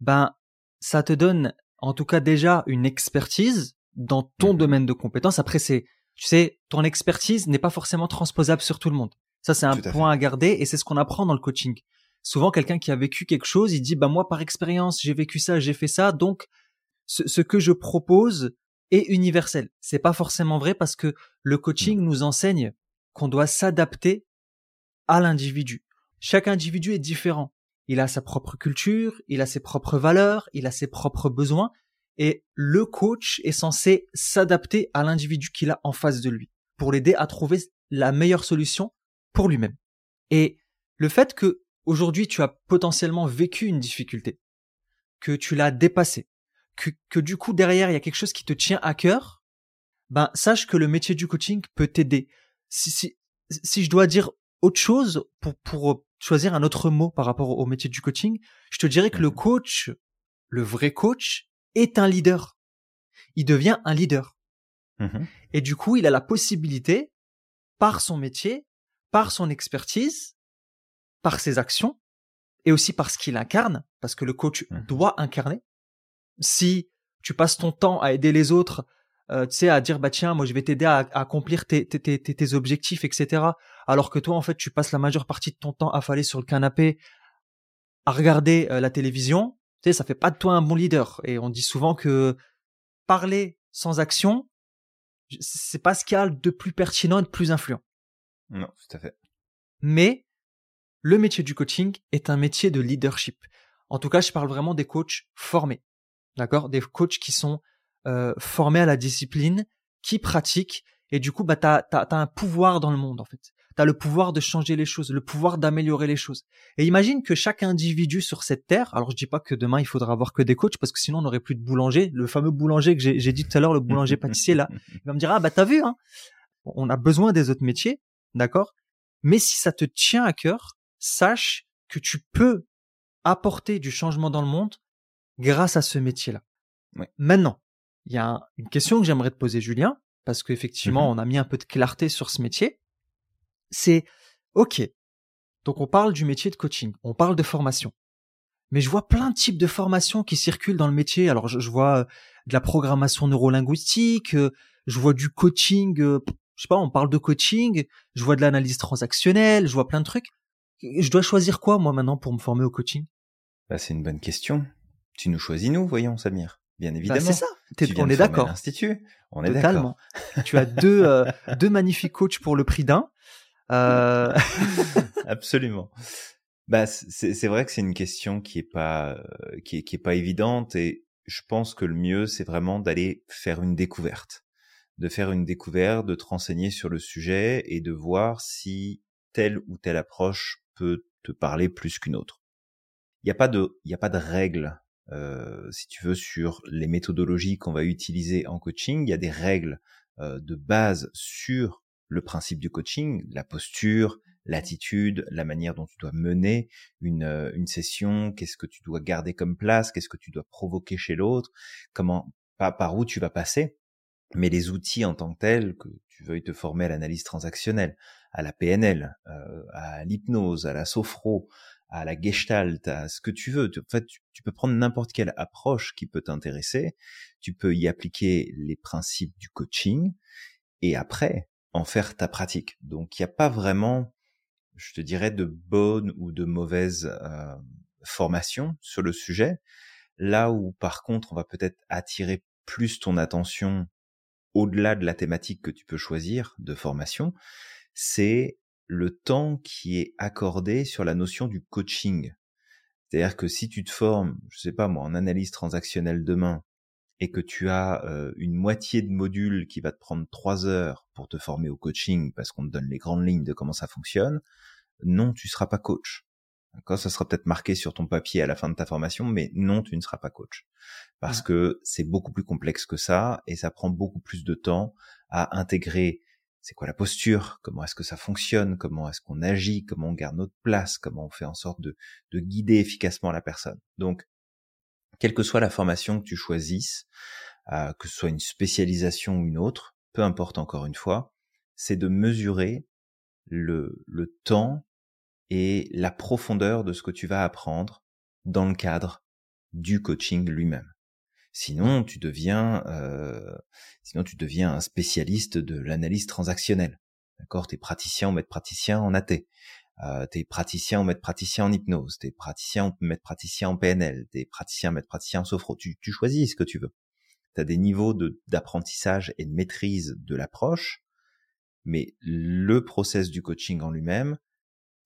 ben ça te donne en tout cas déjà une expertise dans ton mmh domaine de compétences. Après c'est tu sais, ton expertise n'est pas forcément transposable sur tout le monde. Ça, c'est un point à garder et c'est ce qu'on apprend dans le coaching. Souvent, quelqu'un qui a vécu quelque chose, il dit, bah, moi, par expérience, j'ai vécu ça, j'ai fait ça, donc, ce, que je propose est universel. C'est pas forcément vrai parce que le coaching nous enseigne qu'on doit s'adapter à l'individu. Chaque individu est différent. Il a sa propre culture, il a ses propres valeurs, il a ses propres besoins et le coach est censé s'adapter à l'individu qu'il a en face de lui pour l'aider à trouver la meilleure solution pour lui-même. Et le fait que aujourd'hui tu as potentiellement vécu une difficulté, que tu l'as dépassée, que, que du coup derrière il y a quelque chose qui te tient à cœur, ben sache que le métier du coaching peut t'aider. Si, si, si je dois dire autre chose pour, pour choisir un autre mot par rapport au métier du coaching, je te dirais que le coach, le vrai coach, est un leader. Il devient un leader. Mmh et du coup, il a la possibilité, par son métier, par son expertise, par ses actions, et aussi par ce qu'il incarne, parce que le coach mmh doit incarner. Si tu passes ton temps à aider les autres, euh, tu sais, à dire bah tiens, moi je vais t'aider à, accomplir tes, tes, tes, objectifs, etc. Alors que toi, en fait, tu passes la majeure partie de ton temps à faller sur le canapé, à regarder euh, la télévision, tu sais, ça fait pas de toi un bon leader. Et on dit souvent que parler sans action, c'est pas ce qu'il y a de plus pertinent et de plus influent. Non, tout à fait. Mais le métier du coaching est un métier de leadership. En tout cas, je parle vraiment des coachs formés. D'accord? Des coachs qui sont euh, formés à la discipline, qui pratiquent, et du coup, bah, t'as as, un pouvoir dans le monde en fait. T'as le pouvoir de changer les choses, le pouvoir d'améliorer les choses. Et imagine que chaque individu sur cette terre, alors je dis pas que demain il faudra avoir que des coachs parce que sinon on n'aurait plus de boulanger. Le fameux boulanger que j'ai dit tout à l'heure, le boulanger pâtissier là, il va me dire ah bah t'as vu hein, on a besoin des autres métiers, d'accord. Mais si ça te tient à cœur, sache que tu peux apporter du changement dans le monde grâce à ce métier-là. Maintenant, il y a une question que j'aimerais te poser, Julien, parce qu'effectivement, mmh on a mis un peu de clarté sur ce métier. C'est, OK, donc on parle du métier de coaching, on parle de formation. Mais je vois plein de types de formations qui circulent dans le métier. Alors je, vois euh, de la programmation neurolinguistique, euh, je vois du coaching, euh, je sais pas, on parle de coaching, je vois de l'analyse transactionnelle, je vois plein de trucs. Je dois choisir quoi moi maintenant pour me former au coaching? Bah, c'est une bonne question. Tu nous choisis nous, voyons Samir. Bien bah, évidemment. c'est ça. on est d'accord. On est Totalement. tu as deux euh, deux magnifiques coachs pour le prix d'un. Euh... Absolument. Bah c'est vrai que c'est une question qui est pas euh, qui est, qui est pas évidente et je pense que le mieux c'est vraiment d'aller faire une découverte, de faire une découverte, de te renseigner sur le sujet et de voir si telle ou telle approche peut te parler plus qu'une autre. Il n'y a pas de il y a pas de règle euh, si tu veux, sur les méthodologies qu'on va utiliser en coaching. Il y a des règles euh, de base sur le principe du coaching, la posture, l'attitude, la manière dont tu dois mener une, euh, une session, qu'est-ce que tu dois garder comme place, qu'est-ce que tu dois provoquer chez l'autre, comment, pas par où tu vas passer, mais les outils en tant que tels, que tu veuilles te former à l'analyse transactionnelle, à la PNL, euh, à l'hypnose, à la sophro, à la gestalt, à ce que tu veux. En fait, tu, peux prendre n'importe quelle approche qui peut t'intéresser. Tu peux y appliquer les principes du coaching et après en faire ta pratique. Donc, il n'y a pas vraiment, je te dirais, de bonne ou de mauvaise euh, formation sur le sujet. Là où, par contre, on va peut-être attirer plus ton attention au-delà de la thématique que tu peux choisir de formation, c'est le temps qui est accordé sur la notion du coaching. C'est-à-dire que si tu te formes, je sais pas moi, en analyse transactionnelle demain, et que tu as euh, une moitié de module qui va te prendre trois heures pour te former au coaching parce qu'on te donne les grandes lignes de comment ça fonctionne, non, tu seras pas coach. D'accord, ça sera peut-être marqué sur ton papier à la fin de ta formation, mais non, tu ne seras pas coach. Parce que c'est beaucoup plus complexe que ça et ça prend beaucoup plus de temps à intégrer c'est quoi la posture, comment est-ce que ça fonctionne, comment est-ce qu'on agit, comment on garde notre place, comment on fait en sorte de, guider efficacement la personne? Donc, quelle que soit la formation que tu choisisses, euh, que ce soit une spécialisation ou une autre, peu importe encore une fois, c'est de mesurer le, temps et la profondeur de ce que tu vas apprendre dans le cadre du coaching lui-même. Sinon, tu deviens, euh, sinon tu deviens un spécialiste de l'analyse transactionnelle. D'accord? T'es praticien ou maître praticien en AT. Euh, t'es praticien ou maître praticien en hypnose. T'es praticien ou maître praticien en PNL. T'es praticien maître praticien en sophro. Tu, tu choisis ce que tu veux. T'as des niveaux de, d'apprentissage et de maîtrise de l'approche, mais le process du coaching en lui-même,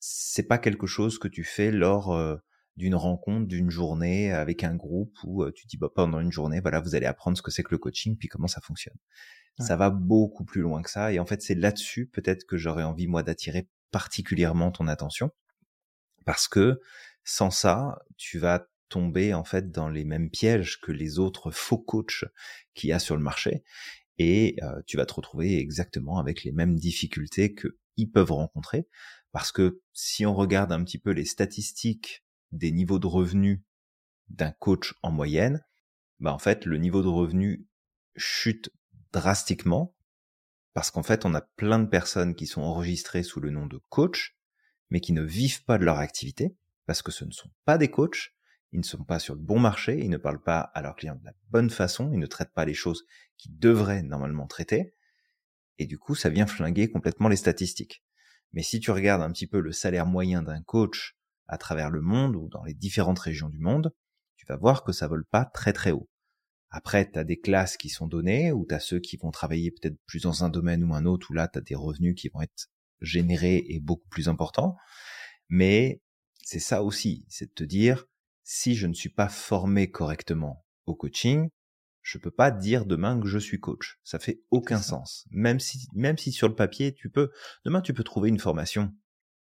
c'est pas quelque chose que tu fais lors euh, d'une rencontre, d'une journée avec un groupe où tu dis bah, pendant une journée, voilà, vous allez apprendre ce que c'est que le coaching, puis comment ça fonctionne. Ça va beaucoup plus loin que ça, et en fait c'est là-dessus peut-être que j'aurais envie moi d'attirer particulièrement ton attention, parce que sans ça, tu vas tomber en fait dans les mêmes pièges que les autres faux coachs qu'il y a sur le marché, et tu vas te retrouver exactement avec les mêmes difficultés que ils peuvent rencontrer, parce que si on regarde un petit peu les statistiques des niveaux de revenus d'un coach en moyenne, bah en fait le niveau de revenu chute drastiquement parce qu'en fait on a plein de personnes qui sont enregistrées sous le nom de coach mais qui ne vivent pas de leur activité parce que ce ne sont pas des coachs, ils ne sont pas sur le bon marché, ils ne parlent pas à leurs clients de la bonne façon, ils ne traitent pas les choses qu'ils devraient normalement traiter et du coup ça vient flinguer complètement les statistiques. Mais si tu regardes un petit peu le salaire moyen d'un coach à travers le monde ou dans les différentes régions du monde, tu vas voir que ça vole pas très très haut. Après, tu as des classes qui sont données, ou tu as ceux qui vont travailler peut-être plus dans un domaine ou un autre, où là, tu as des revenus qui vont être générés et beaucoup plus importants. Mais c'est ça aussi, c'est de te dire, si je ne suis pas formé correctement au coaching, Je peux pas dire demain que je suis coach. Ça fait aucun sens. Même si, même si sur le papier, tu peux, demain, tu peux trouver une formation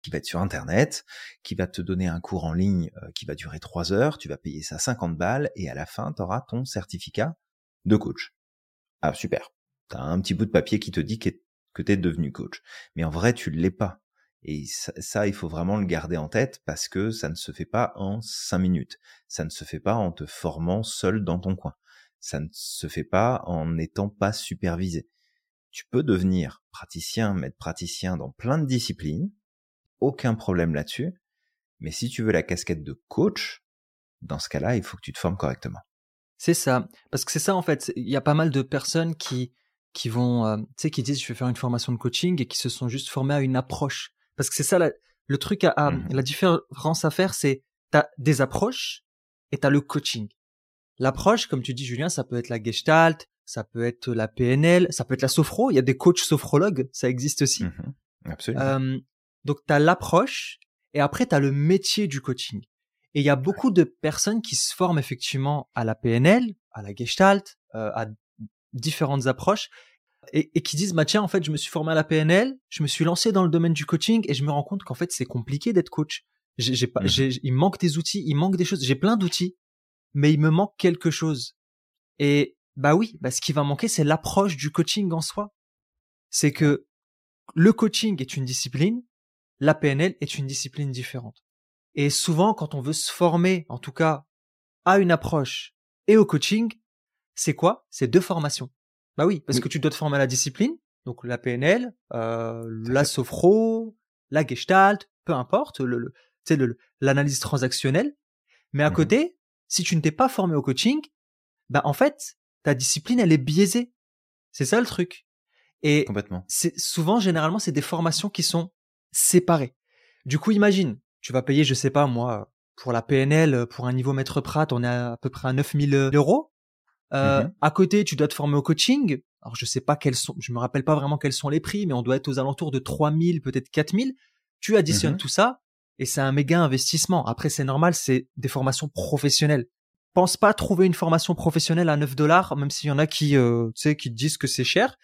qui va être sur Internet, qui va te donner un cours en ligne euh, qui va durer trois heures, tu vas payer ça 50 balles et à la fin, tu auras ton certificat de coach. Ah, super. Tu as un petit bout de papier qui te dit que tu es devenu coach. Mais en vrai, tu ne l'es pas. Et ça, il faut vraiment le garder en tête parce que ça ne se fait pas en cinq minutes. Ça ne se fait pas en te formant seul dans ton coin. Ça ne se fait pas en n'étant pas supervisé. Tu peux devenir praticien, maître praticien dans plein de disciplines, aucun problème là-dessus. Mais si tu veux la casquette de coach, dans ce cas-là, il faut que tu te formes correctement. C'est ça. Parce que c'est ça, en fait. Il y a pas mal de personnes qui, qui vont, euh, tu sais, qui disent je vais faire une formation de coaching et qui se sont juste formés à une approche. Parce que c'est ça, le truc à, mmh la différence à faire, c'est t'as des approches et t'as le coaching. L'approche, comme tu dis, Julien, ça peut être la gestalt, ça peut être la PNL, ça peut être la sophro. Il y a des coachs sophrologues, ça existe aussi. Mmh Absolument. Donc, tu as l'approche et après, tu as le métier du coaching. Et il y a beaucoup de personnes qui se forment effectivement à la PNL, à la Gestalt, euh, à différentes approches, et, et, qui disent, bah tiens, en fait, je me suis formé à la PNL, je me suis lancé dans le domaine du coaching, et je me rends compte qu'en fait, c'est compliqué d'être coach. J'ai, pas, mmh j'ai, il manque des outils, il manque des choses. J'ai plein d'outils, mais il me manque quelque chose. Et bah oui, bah ce qui va manquer, c'est l'approche du coaching en soi. C'est que le coaching est une discipline, la PNL est une discipline différente. Et souvent, quand on veut se former, en tout cas, à une approche et au coaching, c'est quoi? C'est deux formations. Bah oui, parce que tu dois te former à la discipline, donc la PNL, euh, la sophro, la gestalt, peu importe, le, le, l'analyse transactionnelle. Mais à mmh côté, si tu ne t'es pas formé au coaching, bah en fait, ta discipline, elle est biaisée. C'est ça le truc. Et Complètement. c'est souvent, généralement, c'est des formations qui sont séparés. Du coup, imagine, tu vas payer, je sais pas moi, pour la PNL, pour un niveau maître Prat, on est à, peu près à 9000 euros. Euh, mhm. À côté, tu dois te former au coaching. Alors, je sais pas quels sont, je me rappelle pas vraiment quels sont les prix, mais on doit être aux alentours de 3000, peut-être 4000. Tu additionnes mhm. tout ça et c'est un méga investissement. Après, c'est normal, c'est des formations professionnelles. Pense pas trouver une formation professionnelle à 9 dollars, même s'il y en a qui, euh, tu sais, qui disent que c'est cher.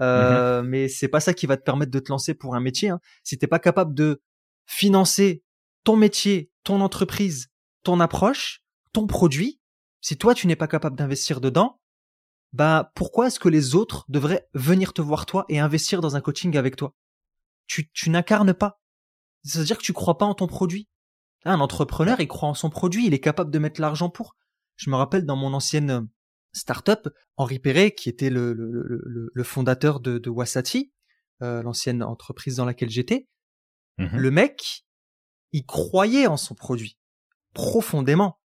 Euh, mhm. Mais c'est pas ça qui va te permettre de te lancer pour un métier. Hein. Si t'es pas capable de financer ton métier, ton entreprise, ton approche, ton produit, si toi tu n'es pas capable d'investir dedans, bah pourquoi est-ce que les autres devraient venir te voir toi et investir dans un coaching avec toi? Tu, tu n'incarnes pas. C'est-à-dire que tu crois pas en ton produit. Un entrepreneur, il croit en son produit, il est capable de mettre l'argent pour. Je me rappelle dans mon ancienne startup, Henri Perret, qui était le, le, le, fondateur de, de Wasati, euh, l'ancienne entreprise dans laquelle j'étais, mmh le mec, il croyait en son produit profondément.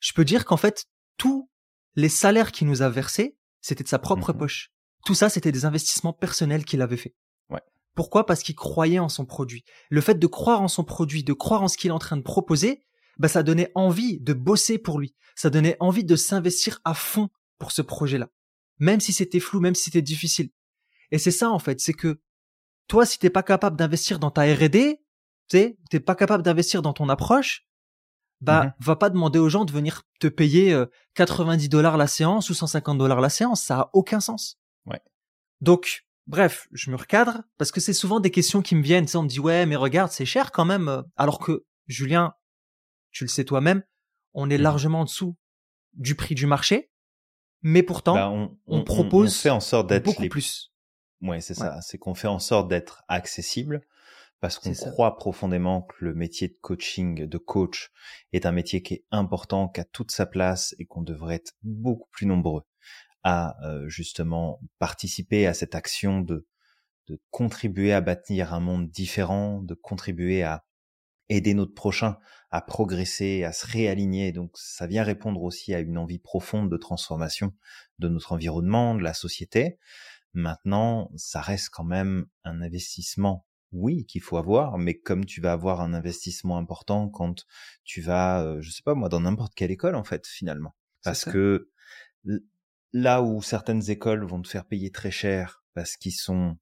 Je peux dire qu'en fait, tous les salaires qu'il nous a versés, c'était de sa propre mmh poche. Tout ça, c'était des investissements personnels qu'il avait fait. Ouais. Pourquoi? Parce qu'il croyait en son produit. Le fait de croire en son produit, de croire en ce qu'il est en train de proposer, bah ça donnait envie de bosser pour lui. Ça donnait envie de s'investir à fond pour ce projet-là. Même si c'était flou, même si c'était difficile. Et c'est ça en fait, c'est que toi, si t'es pas capable d'investir dans ta R&D, tu sais, t'es pas capable d'investir dans ton approche, bah mhm. va pas demander aux gens de venir te payer 90 euh, dollars la séance ou 150 dollars la séance, ça a aucun sens. Ouais. Donc bref, je me recadre parce que c'est souvent des questions qui me viennent, tu sais, on me dit ouais, mais regarde, c'est cher quand même euh. alors que Julien, tu le sais toi-même, on est mhm. largement en dessous du prix du marché, mais pourtant bah, on, propose fait en sorte d'être beaucoup plus. Ouais, c'est ça, c'est qu'on fait en sorte d'être accessible parce qu'on croit profondément que le métier de coaching, de coach, est un métier qui est important, qui a toute sa place et qu'on devrait être beaucoup plus nombreux à euh, justement participer à cette action de, de contribuer à bâtir un monde différent, de contribuer à aider notre prochain à progresser, à se réaligner. Donc ça vient répondre aussi à une envie profonde de transformation de notre environnement, de la société. Maintenant, ça reste quand même un investissement oui, qu'il faut avoir, mais comme tu vas avoir un investissement important quand tu vas, euh, je sais pas moi, dans n'importe quelle école en fait, finalement. Parce que là où certaines écoles vont te faire payer très cher parce qu'ils sont,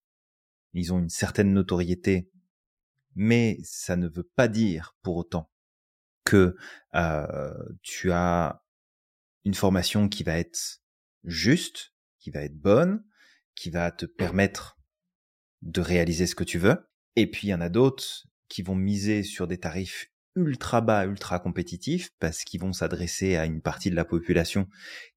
ils ont une certaine notoriété, mais ça ne veut pas dire pour autant que euh, tu as une formation qui va être juste, qui va être bonne, qui va te permettre de réaliser ce que tu veux. Et puis il y en a d'autres qui vont miser sur des tarifs ultra bas, ultra compétitifs, parce qu'ils vont s'adresser à une partie de la population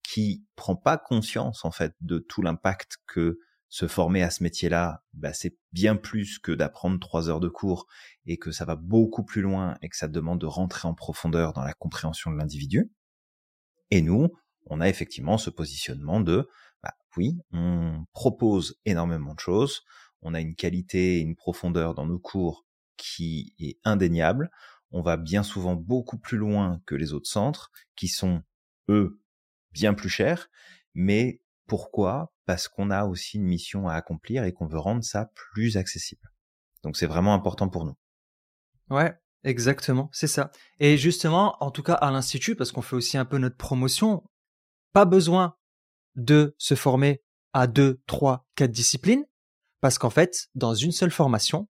qui prend pas conscience en fait de tout l'impact que se former à ce métier-là, bah, c'est bien plus que d'apprendre trois heures de cours et que ça va beaucoup plus loin et que ça demande de rentrer en profondeur dans la compréhension de l'individu. Et nous, on a effectivement ce positionnement de, bah, oui, on propose énormément de choses, on a une qualité et une profondeur dans nos cours qui est indéniable, on va bien souvent beaucoup plus loin que les autres centres, qui sont, eux, bien plus chers, mais pourquoi? Parce qu'on a aussi une mission à accomplir et qu'on veut rendre ça plus accessible. Donc c'est vraiment important pour nous. Ouais, exactement, c'est ça. Et justement, en tout cas à l'Institut, parce qu'on fait aussi un peu notre promotion, pas besoin de se former à deux, trois, quatre disciplines, parce qu'en fait, dans une seule formation,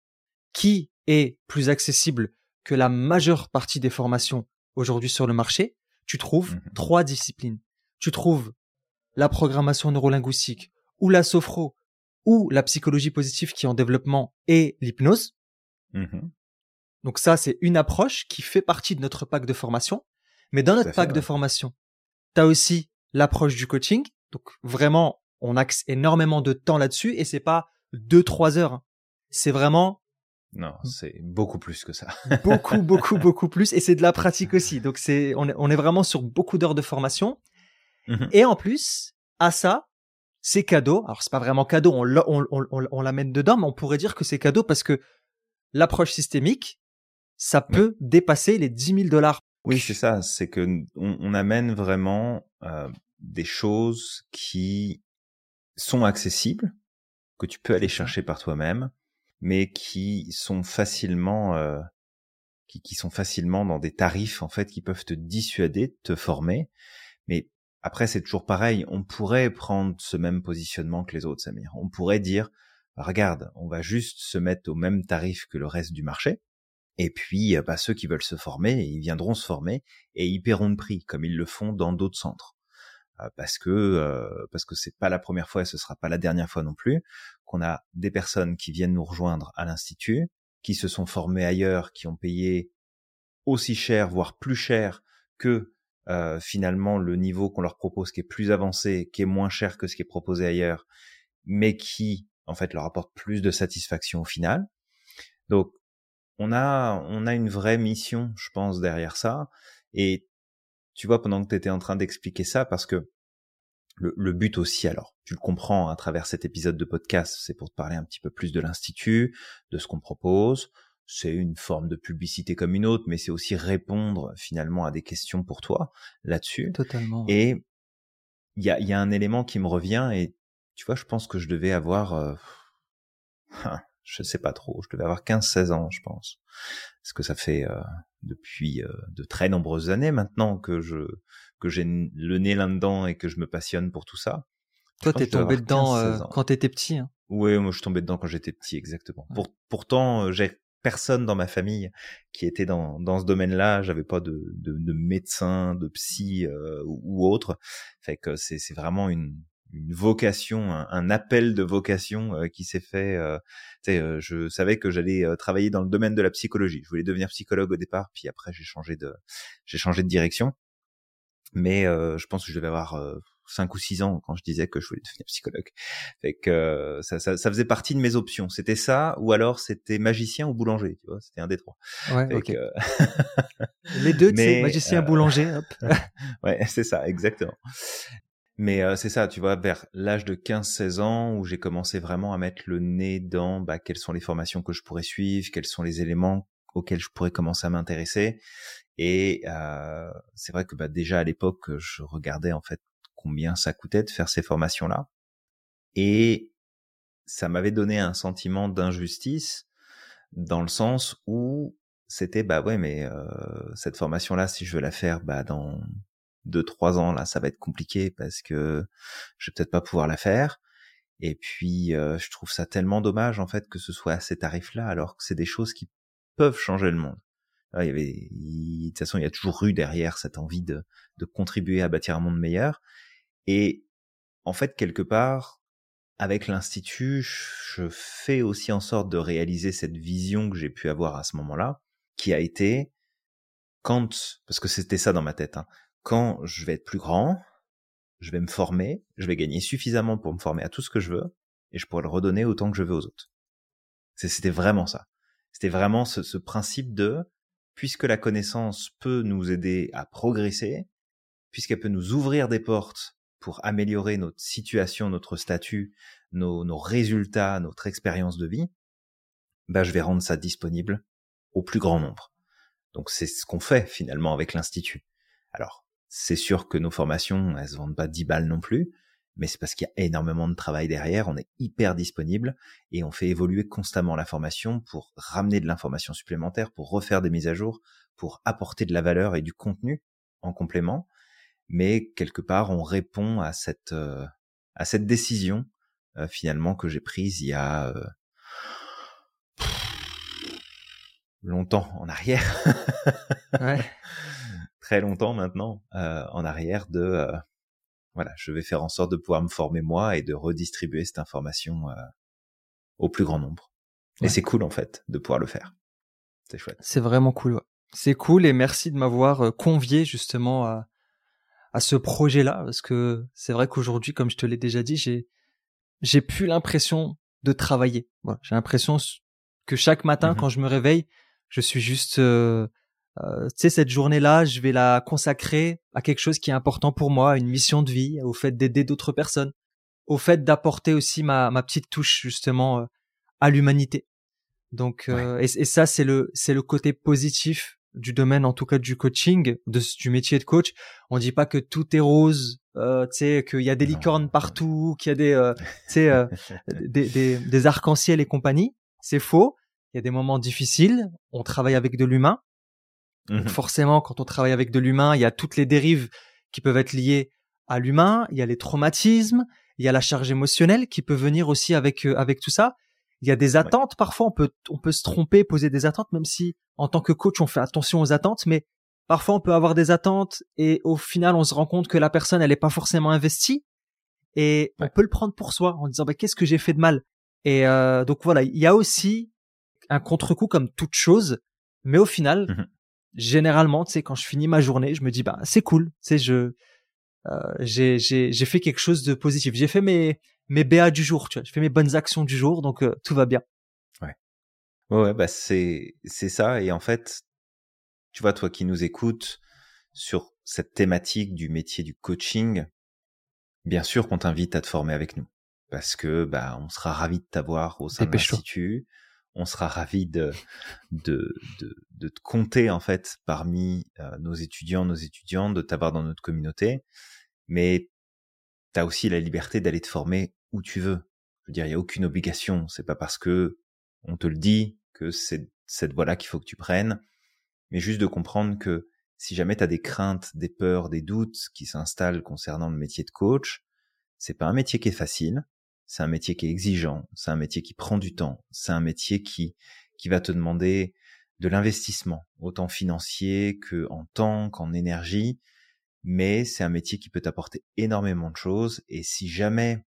qui est plus accessible que la majeure partie des formations aujourd'hui sur le marché, tu trouves mmh trois disciplines. Tu trouves la programmation neurolinguistique ou la sophro ou la psychologie positive qui est en développement et l'hypnose. Mmh Donc ça, c'est une approche qui fait partie de notre pack de formation. Mais dans notre pack de formation, tu as aussi l'approche du coaching. Donc vraiment, on axe énormément de temps là-dessus et c'est pas deux, trois heures. Hein. C'est vraiment non, c'est beaucoup plus que ça. beaucoup, beaucoup, beaucoup plus. Et c'est de la pratique aussi. Donc c'est, on est, on est vraiment sur beaucoup d'heures de formation. Mmh et en plus, à ça, c'est cadeau. Alors c'est pas vraiment cadeau, on, on, on, on l'amène dedans, mais on pourrait dire que c'est cadeau parce que l'approche systémique, ça peut dépasser les 10 000 dollars. Oui, c'est ça. C'est que on, on amène vraiment euh, des choses qui sont accessibles, que tu peux aller chercher par toi-même, mais qui sont facilement euh, qui, qui sont facilement dans des tarifs en fait qui peuvent te dissuader de te former. Après, c'est toujours pareil. On pourrait prendre ce même positionnement que les autres, Samir. On pourrait dire, regarde, on va juste se mettre au même tarif que le reste du marché. Et puis, euh, bah, ceux qui veulent se former, ils viendront se former et ils paieront de prix, comme ils le font dans d'autres centres. Euh, parce que euh, parce que c'est pas la première fois et ce sera pas la dernière fois non plus qu'on a des personnes qui viennent nous rejoindre à l'institut, qui se sont formées ailleurs, qui ont payé aussi cher, voire plus cher que euh, finalement le niveau qu'on leur propose qui est plus avancé, qui est moins cher que ce qui est proposé ailleurs, mais qui en fait leur apporte plus de satisfaction au final. Donc on a on a une vraie mission, je pense, derrière ça. Et tu vois, pendant que tu étais en train d'expliquer ça, parce que le, le, but aussi, alors, tu le comprends à travers cet épisode de podcast, c'est pour te parler un petit peu plus de l'institut, de ce qu'on propose, c'est une forme de publicité comme une autre, mais c'est aussi répondre finalement à des questions pour toi là-dessus. Totalement. Et il y a, y a, un élément qui me revient et tu vois, je pense que je devais avoir, euh, je sais pas trop, je devais avoir 15-16 ans, je pense, parce que ça fait euh, depuis euh, de très nombreuses années maintenant que je que j'ai le nez là-dedans et que je me passionne pour tout ça. Toi, t'es tombé dedans euh, quand t'étais petit. Hein. Oui, moi je suis tombé dedans quand j'étais petit, exactement. Pour, pourtant, j'ai personne dans ma famille qui était dans, dans ce domaine-là. J'avais pas de, de, de, médecin, de psy euh, ou autre. Fait que c'est, c'est vraiment une, une vocation, un, appel de vocation euh, qui s'est fait. Euh, euh, je savais que j'allais travailler dans le domaine de la psychologie. Je voulais devenir psychologue au départ, puis après j'ai changé de, j'ai changé de direction. Mais je pense que je devais avoir cinq ou six ans quand je disais que je voulais devenir psychologue. Fait que euh, ça, ça, ça, faisait partie de mes options. C'était ça, ou alors c'était magicien ou boulanger, tu vois. C'était un des trois. Ouais. Les deux, c'est magicien, euh... boulanger. Hop. ouais, c'est ça, exactement. Mais euh, c'est ça, tu vois, vers l'âge de 15-16 ans où j'ai commencé vraiment à mettre le nez dans bah, quelles sont les formations que je pourrais suivre, quels sont les éléments auxquels je pourrais commencer à m'intéresser. Et euh, c'est vrai que bah, déjà à l'époque, je regardais en fait combien ça coûtait de faire ces formations-là. Et ça m'avait donné un sentiment d'injustice dans le sens où c'était bah ouais mais euh, cette formation là si je veux la faire bah dans deux trois ans là ça va être compliqué parce que je vais peut-être pas pouvoir la faire. Et puis euh, je trouve ça tellement dommage en fait que ce soit à ces tarifs là alors que c'est des choses qui peuvent changer le monde. Il y avait de toute façon il y a toujours eu derrière cette envie de, de contribuer à bâtir un monde meilleur et en fait, quelque part, avec l'institut, je fais aussi en sorte de réaliser cette vision que j'ai pu avoir à ce moment-là, qui a été quand, parce que c'était ça dans ma tête, hein, quand je vais être plus grand, je vais me former, je vais gagner suffisamment pour me former à tout ce que je veux, et je pourrai le redonner autant que je veux aux autres. C'était vraiment ça. C'était vraiment ce, ce, principe de, puisque la connaissance peut nous aider à progresser, puisqu'elle peut nous ouvrir des portes pour améliorer notre situation, notre statut, nos, nos résultats, notre expérience de vie, bah, je vais rendre ça disponible au plus grand nombre. Donc c'est ce qu'on fait finalement avec l'Institut. Alors, c'est sûr que nos formations, elles se vendent pas 10 balles non plus, mais c'est parce qu'il y a énormément de travail derrière, on est hyper disponible et on fait évoluer constamment la formation pour ramener de l'information supplémentaire, pour refaire des mises à jour, pour apporter de la valeur et du contenu en complément. Mais quelque part, on répond à cette, euh, à cette décision euh, finalement que j'ai prise il y a euh, longtemps en arrière. ouais. Très longtemps maintenant en arrière de voilà, je vais faire en sorte de pouvoir me former moi et de redistribuer cette information euh, au plus grand nombre. Et c'est cool en fait de pouvoir le faire. C'est chouette. C'est vraiment cool. C'est cool et merci de m'avoir euh, convié justement à, à ce projet-là parce que c'est vrai qu'aujourd'hui, comme je te l'ai déjà dit, j'ai j'ai plus l'impression de travailler. j'ai l'impression que chaque matin, mmh quand je me réveille, je suis juste euh, euh, tu sais, cette journée-là, je vais la consacrer à quelque chose qui est important pour moi, une mission de vie, au fait d'aider d'autres personnes, au fait d'apporter aussi ma, ma petite touche justement euh, à l'humanité. Donc, euh, et, ça, c'est le c'est le côté positif du domaine, en tout cas du coaching, de, du métier de coach. On dit pas que tout est rose, euh, tu sais, qu'il y a des licornes partout, qu'il y a des, euh, tu sais, des, des, des arcs-en-ciel et compagnie. C'est faux. Il y a des moments difficiles. On travaille avec de l'humain. Mmh forcément, quand on travaille avec de l'humain, il y a toutes les dérives qui peuvent être liées à l'humain, il y a les traumatismes, il y a la charge émotionnelle qui peut venir aussi avec euh, avec tout ça. Il y a des attentes parfois, on peut on peut se tromper, poser des attentes même si en tant que coach on fait attention aux attentes mais parfois on peut avoir des attentes et au final on se rend compte que la personne elle est pas forcément investie et on peut le prendre pour soi en disant bah qu'est-ce que j'ai fait de mal? Et euh, donc voilà il y a aussi un contre-coup comme toute chose mais au final mmh généralement, tu sais, quand je finis ma journée, je me dis, bah, c'est cool, tu sais, je, euh, j'ai, j'ai, j'ai fait quelque chose de positif. J'ai fait mes, mes BA du jour, tu vois, j'ai fait mes bonnes actions du jour, donc euh, tout va bien. Ouais. Ouais, bah, c'est, c'est ça. Et en fait, tu vois, toi qui nous écoutes sur cette thématique du métier du coaching, bien sûr qu'on t'invite à te former avec nous. Parce que, bah, on sera ravi de t'avoir au sein de l'institut on sera ravi de, de, de, te compter en fait parmi euh, nos étudiants, nos étudiantes, de t'avoir dans notre communauté. Mais tu as aussi la liberté d'aller te former où tu veux. Je veux dire, il n'y a aucune obligation. C'est pas parce que on te le dit que c'est cette voie-là qu'il faut que tu prennes, mais juste de comprendre que si jamais tu as des craintes, des peurs, des doutes qui s'installent concernant le métier de coach, c'est pas un métier qui est facile, c'est un métier qui est exigeant, c'est un métier qui prend du temps, c'est un métier qui, qui va te demander de l'investissement, autant financier que en temps, qu'en énergie, mais c'est un métier qui peut t'apporter énormément de choses et si jamais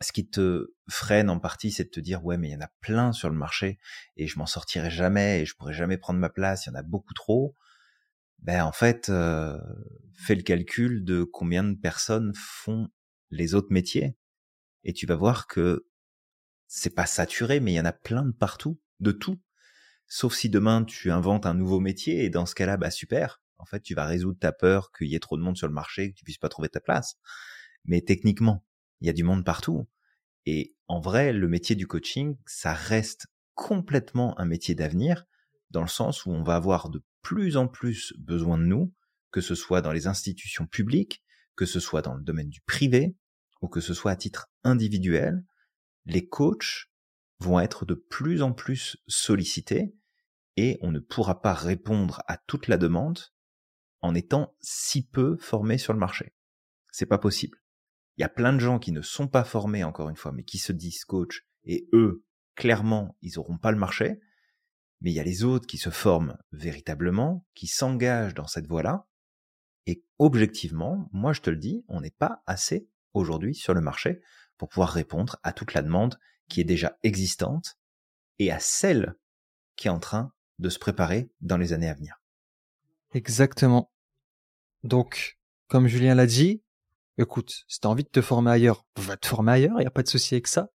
ce qui te freine en partie, c'est de te dire ouais mais il y en a plein sur le marché et je m'en sortirai jamais et je pourrai jamais prendre ma place, il y en a beaucoup trop. Ben en fait, euh, fais le calcul de combien de personnes font les autres métiers et tu vas voir que c'est pas saturé, mais il y en a plein de partout, de tout. Sauf si demain tu inventes un nouveau métier et dans ce cas-là, bah super. En fait, tu vas résoudre ta peur qu'il y ait trop de monde sur le marché, que tu puisses pas trouver ta place. Mais techniquement, il y a du monde partout. Et en vrai, le métier du coaching, ça reste complètement un métier d'avenir, dans le sens où on va avoir de plus en plus besoin de nous, que ce soit dans les institutions publiques, que ce soit dans le domaine du privé, ou que ce soit à titre individuel, les coachs vont être de plus en plus sollicités et on ne pourra pas répondre à toute la demande en étant si peu formés sur le marché. C'est pas possible. Il y a plein de gens qui ne sont pas formés encore une fois, mais qui se disent coach et eux, clairement, ils n'auront pas le marché. Mais il y a les autres qui se forment véritablement, qui s'engagent dans cette voie-là. Et objectivement, moi je te le dis, on n'est pas assez aujourd'hui sur le marché pour pouvoir répondre à toute la demande qui est déjà existante et à celle qui est en train de se préparer dans les années à venir. Exactement. Donc, comme Julien l'a dit, écoute, si tu as envie de te former ailleurs, va te former ailleurs, il n'y a pas de souci avec ça.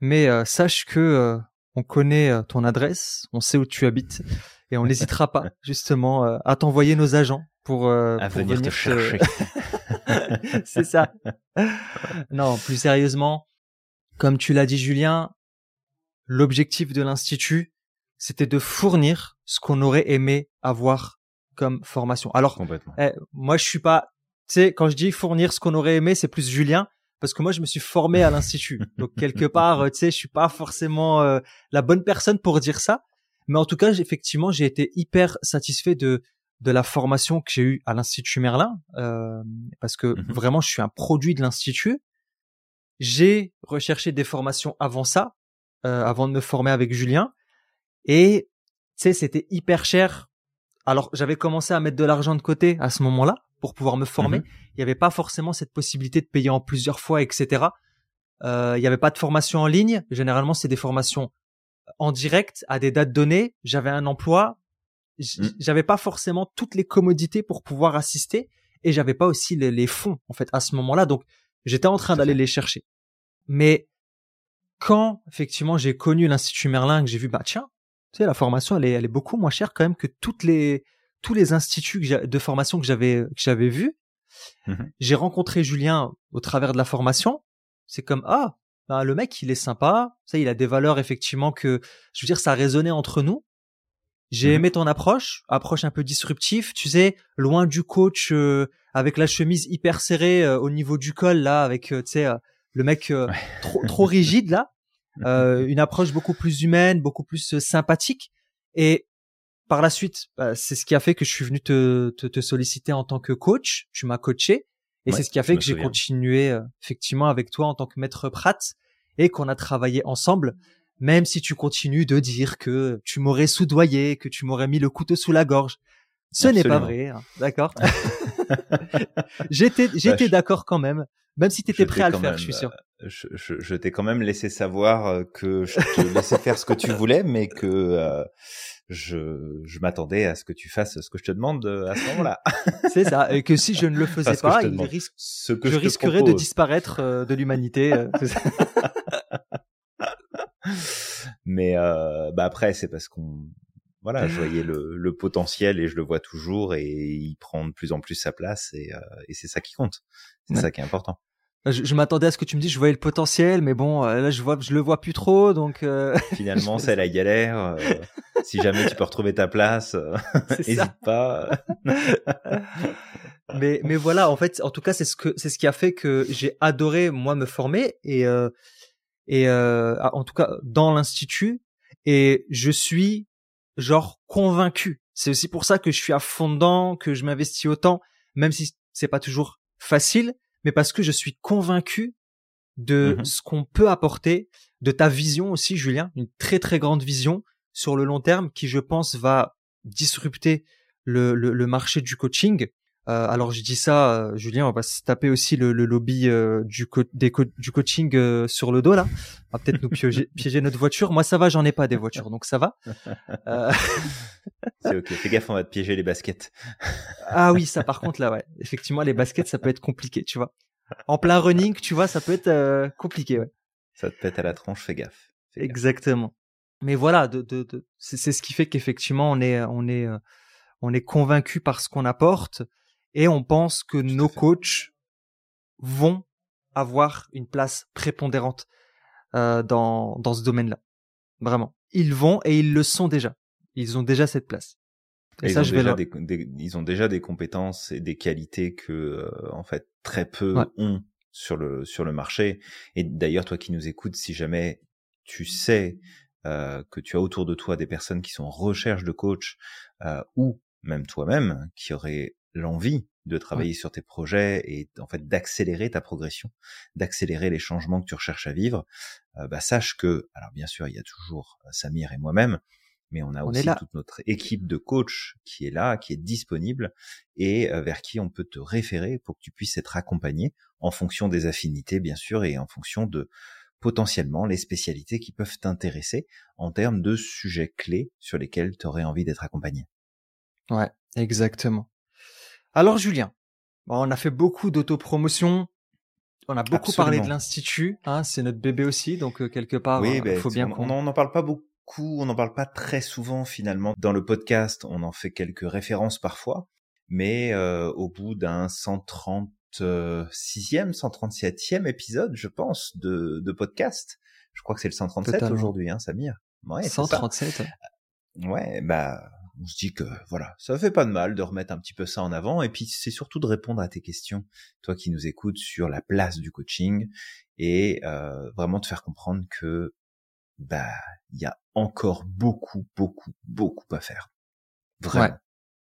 Mais euh, sache que euh, on connaît euh, ton adresse, on sait où tu habites et on n'hésitera pas justement à t'envoyer nos agents pour, à venir, te chercher. C'est ça. Non, plus sérieusement, comme tu l'as dit Julien, l'objectif de l'institut, c'était de fournir ce qu'on aurait aimé avoir comme formation. Alors, eh, moi, je suis pas, sais, quand je dis fournir ce qu'on aurait aimé, c'est plus Julien, parce que moi, je me suis formé à l'institut. Donc, quelque part, tu sais, je suis pas forcément euh, la bonne personne pour dire ça. Mais en tout cas, effectivement, j'ai été hyper satisfait de de la formation que j'ai eue à l'institut Merlin, euh, parce que mmh vraiment, je suis un produit de l'institut. J'ai recherché des formations avant ça, euh, avant de me former avec Julien, et tu sais, c'était hyper cher alors j'avais commencé à mettre de l'argent de côté à ce moment-là pour pouvoir me former. Mhm. Il n'y avait pas forcément cette possibilité de payer en plusieurs fois, etc. Euh, il n'y avait pas de formation en ligne. Généralement, c'est des formations en direct à des dates données. J'avais un emploi. Mhm. J'avais pas forcément toutes les commodités pour pouvoir assister et j'avais pas aussi les, fonds en fait à ce moment-là. Donc j'étais en train d'aller les chercher. Mais quand effectivement j'ai connu l'institut Merlin, que j'ai vu bah tiens tu sais, la formation, elle est, elle est beaucoup moins chère quand même que toutes les, tous les instituts de formation que j'avais, que j'avais vus. Mmh J'ai rencontré Julien au travers de la formation. C'est comme, ah, bah, le mec, il est sympa. Ça, il a des valeurs, effectivement, que, je veux dire, ça résonnait entre nous. J'ai mmh aimé ton approche, approche un peu disruptive, tu sais, loin du coach, euh, avec la chemise hyper serrée euh, au niveau du col, là, avec, euh, tu sais, le mec trop, trop rigide, là. Euh, une approche beaucoup plus humaine, beaucoup plus euh, sympathique. Et par la suite, bah, c'est ce qui a fait que je suis venu te, te, te solliciter en tant que coach. Tu m'as coaché. Et c'est ce qui a fait que j'ai continué euh, effectivement avec toi en tant que maître Pratt et qu'on a travaillé ensemble. Même si tu continues de dire que tu m'aurais soudoyé, que tu m'aurais mis le couteau sous la gorge, ce n'est pas vrai, hein, d'accord? J'étais j'étais d'accord quand même, même si tu étais prêt à le faire, je suis sûr je, je, je t'ai quand même laissé savoir euh, que je te laissais faire ce que tu voulais, mais que euh, je, je m'attendais à ce que tu fasses ce que je te demande euh, à ce moment-là. C'est ça, et que si je ne le faisais pas, il risque, ce que je, risquerais de disparaître de l'humanité. mais euh, bah après, c'est parce qu'on voilà, je voyais le, le, potentiel et je le vois toujours et il prend de plus en plus sa place et, et c'est ça qui compte. C'est ça qui est important. Je, m'attendais à ce que tu me dises, je voyais le potentiel, mais bon, euh, là je vois, je le vois plus trop, donc. Euh... Finalement, c'est la galère. Euh, si jamais tu peux retrouver ta place, n'hésite euh, pas. mais mais voilà, en fait, en tout cas, c'est ce que c'est ce qui a fait que j'ai adoré moi me former et et en tout cas dans l'institut et je suis genre convaincu. C'est aussi pour ça que je suis à fond dedans, que je m'investis autant, même si c'est pas toujours facile mais parce que je suis convaincu de mmh ce qu'on peut apporter, de ta vision aussi, Julien, une très très grande vision sur le long terme qui, je pense, va disrupter le, le, marché du coaching. Euh, alors je dis ça, euh, Julien, on va se taper aussi le, le lobby euh, du, des du coaching euh, sur le dos là. On va peut-être nous piéger, piéger, notre voiture. Moi ça va, j'en ai pas des voitures, donc ça va. C'est ok. Fais gaffe, on va te piéger les baskets. ah oui, ça par contre là, ouais. Effectivement, les baskets, ça peut être compliqué, tu vois. En plein running, tu vois, ça peut être compliqué, ouais. Ça te pète à la tronche, fais gaffe. Exactement. Mais voilà, de, de, de c'est ce qui fait qu'effectivement on est on est on est convaincu par ce qu'on apporte et on pense que nos coachs vont avoir une place prépondérante euh, dans, dans ce domaine-là. Vraiment. Ils vont et ils le sont déjà. Ils ont déjà cette place. Et, ça, je vais des, ils ont déjà des compétences et des qualités que, euh, en fait, très peu ont sur le, sur le marché. Et d'ailleurs, toi qui nous écoutes, si jamais tu sais euh, que tu as autour de toi des personnes qui sont en recherche de coach euh, ou même toi-même qui auraient l'envie de travailler sur tes projets et en fait d'accélérer ta progression, d'accélérer les changements que tu recherches à vivre, euh, bah, sache que, alors bien sûr, il y a toujours Samir et moi-même, mais on a aussi toute notre équipe de coachs qui est là, qui est disponible et vers qui on peut te référer pour que tu puisses être accompagné en fonction des affinités, bien sûr, et en fonction de potentiellement les spécialités qui peuvent t'intéresser en termes de sujets clés sur lesquels tu aurais envie d'être accompagné. Ouais, exactement. Alors Julien, on a fait beaucoup d'autopromotion, on a beaucoup parlé de l'institut, hein, c'est notre bébé aussi, donc euh, quelque part, oui, il ben, faut bien qu'on. On n'en parle pas beaucoup, on n'en parle pas très souvent finalement. Dans le podcast, on en fait quelques références parfois, mais euh, au bout d'un 136e, 137e épisode, je pense, de, de podcast, je crois que c'est le 137 aujourd'hui, hein, Samir. Ouais, 137. Ouais, bah on se dit que voilà, ça fait pas de mal de remettre un petit peu ça en avant et puis c'est surtout de répondre à tes questions, toi qui nous écoutes sur la place du coaching et euh, vraiment te faire comprendre que bah il y a encore beaucoup beaucoup beaucoup à faire. Vraiment.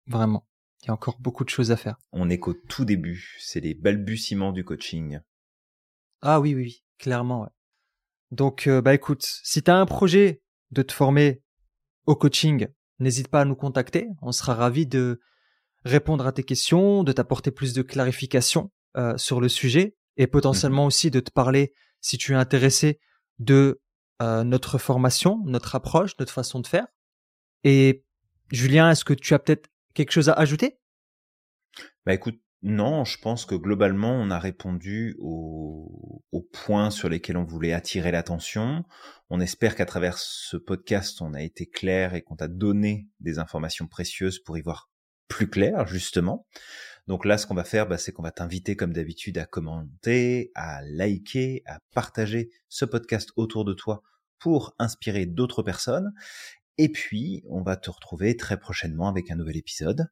vraiment. Il y a encore beaucoup de choses à faire. On est qu'au tout début, c'est les balbutiements du coaching. Ah oui oui, oui clairement ouais. Donc euh, bah écoute, si tu as un projet de te former au coaching n'hésite pas à nous contacter. On sera ravi de répondre à tes questions, de t'apporter plus de clarification euh, sur le sujet et potentiellement mhm. aussi de te parler, si tu es intéressé, de euh, notre formation, notre approche, notre façon de faire. Et Julien, est-ce que tu as peut-être quelque chose à ajouter? Bah écoute, non, je pense que globalement, on a répondu aux, points sur lesquels on voulait attirer l'attention. On espère qu'à travers ce podcast, on a été clair et qu'on t'a donné des informations précieuses pour y voir plus clair, justement. Donc là, ce qu'on va faire, bah, c'est qu'on va t'inviter, comme d'habitude, à commenter, à liker, à partager ce podcast autour de toi pour inspirer d'autres personnes. Et puis, on va te retrouver très prochainement avec un nouvel épisode.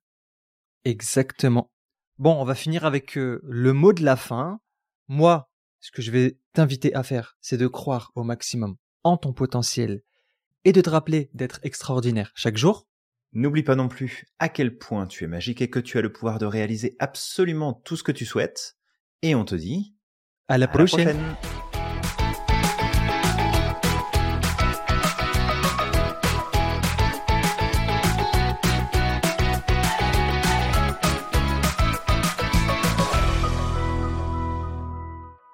Exactement. Bon, on va finir avec euh, le mot de la fin. Moi, ce que je vais t'inviter à faire, c'est de croire au maximum en ton potentiel et de te rappeler d'être extraordinaire chaque jour. N'oublie pas non plus à quel point tu es magique et que tu as le pouvoir de réaliser absolument tout ce que tu souhaites. Et on te dit à la prochaine.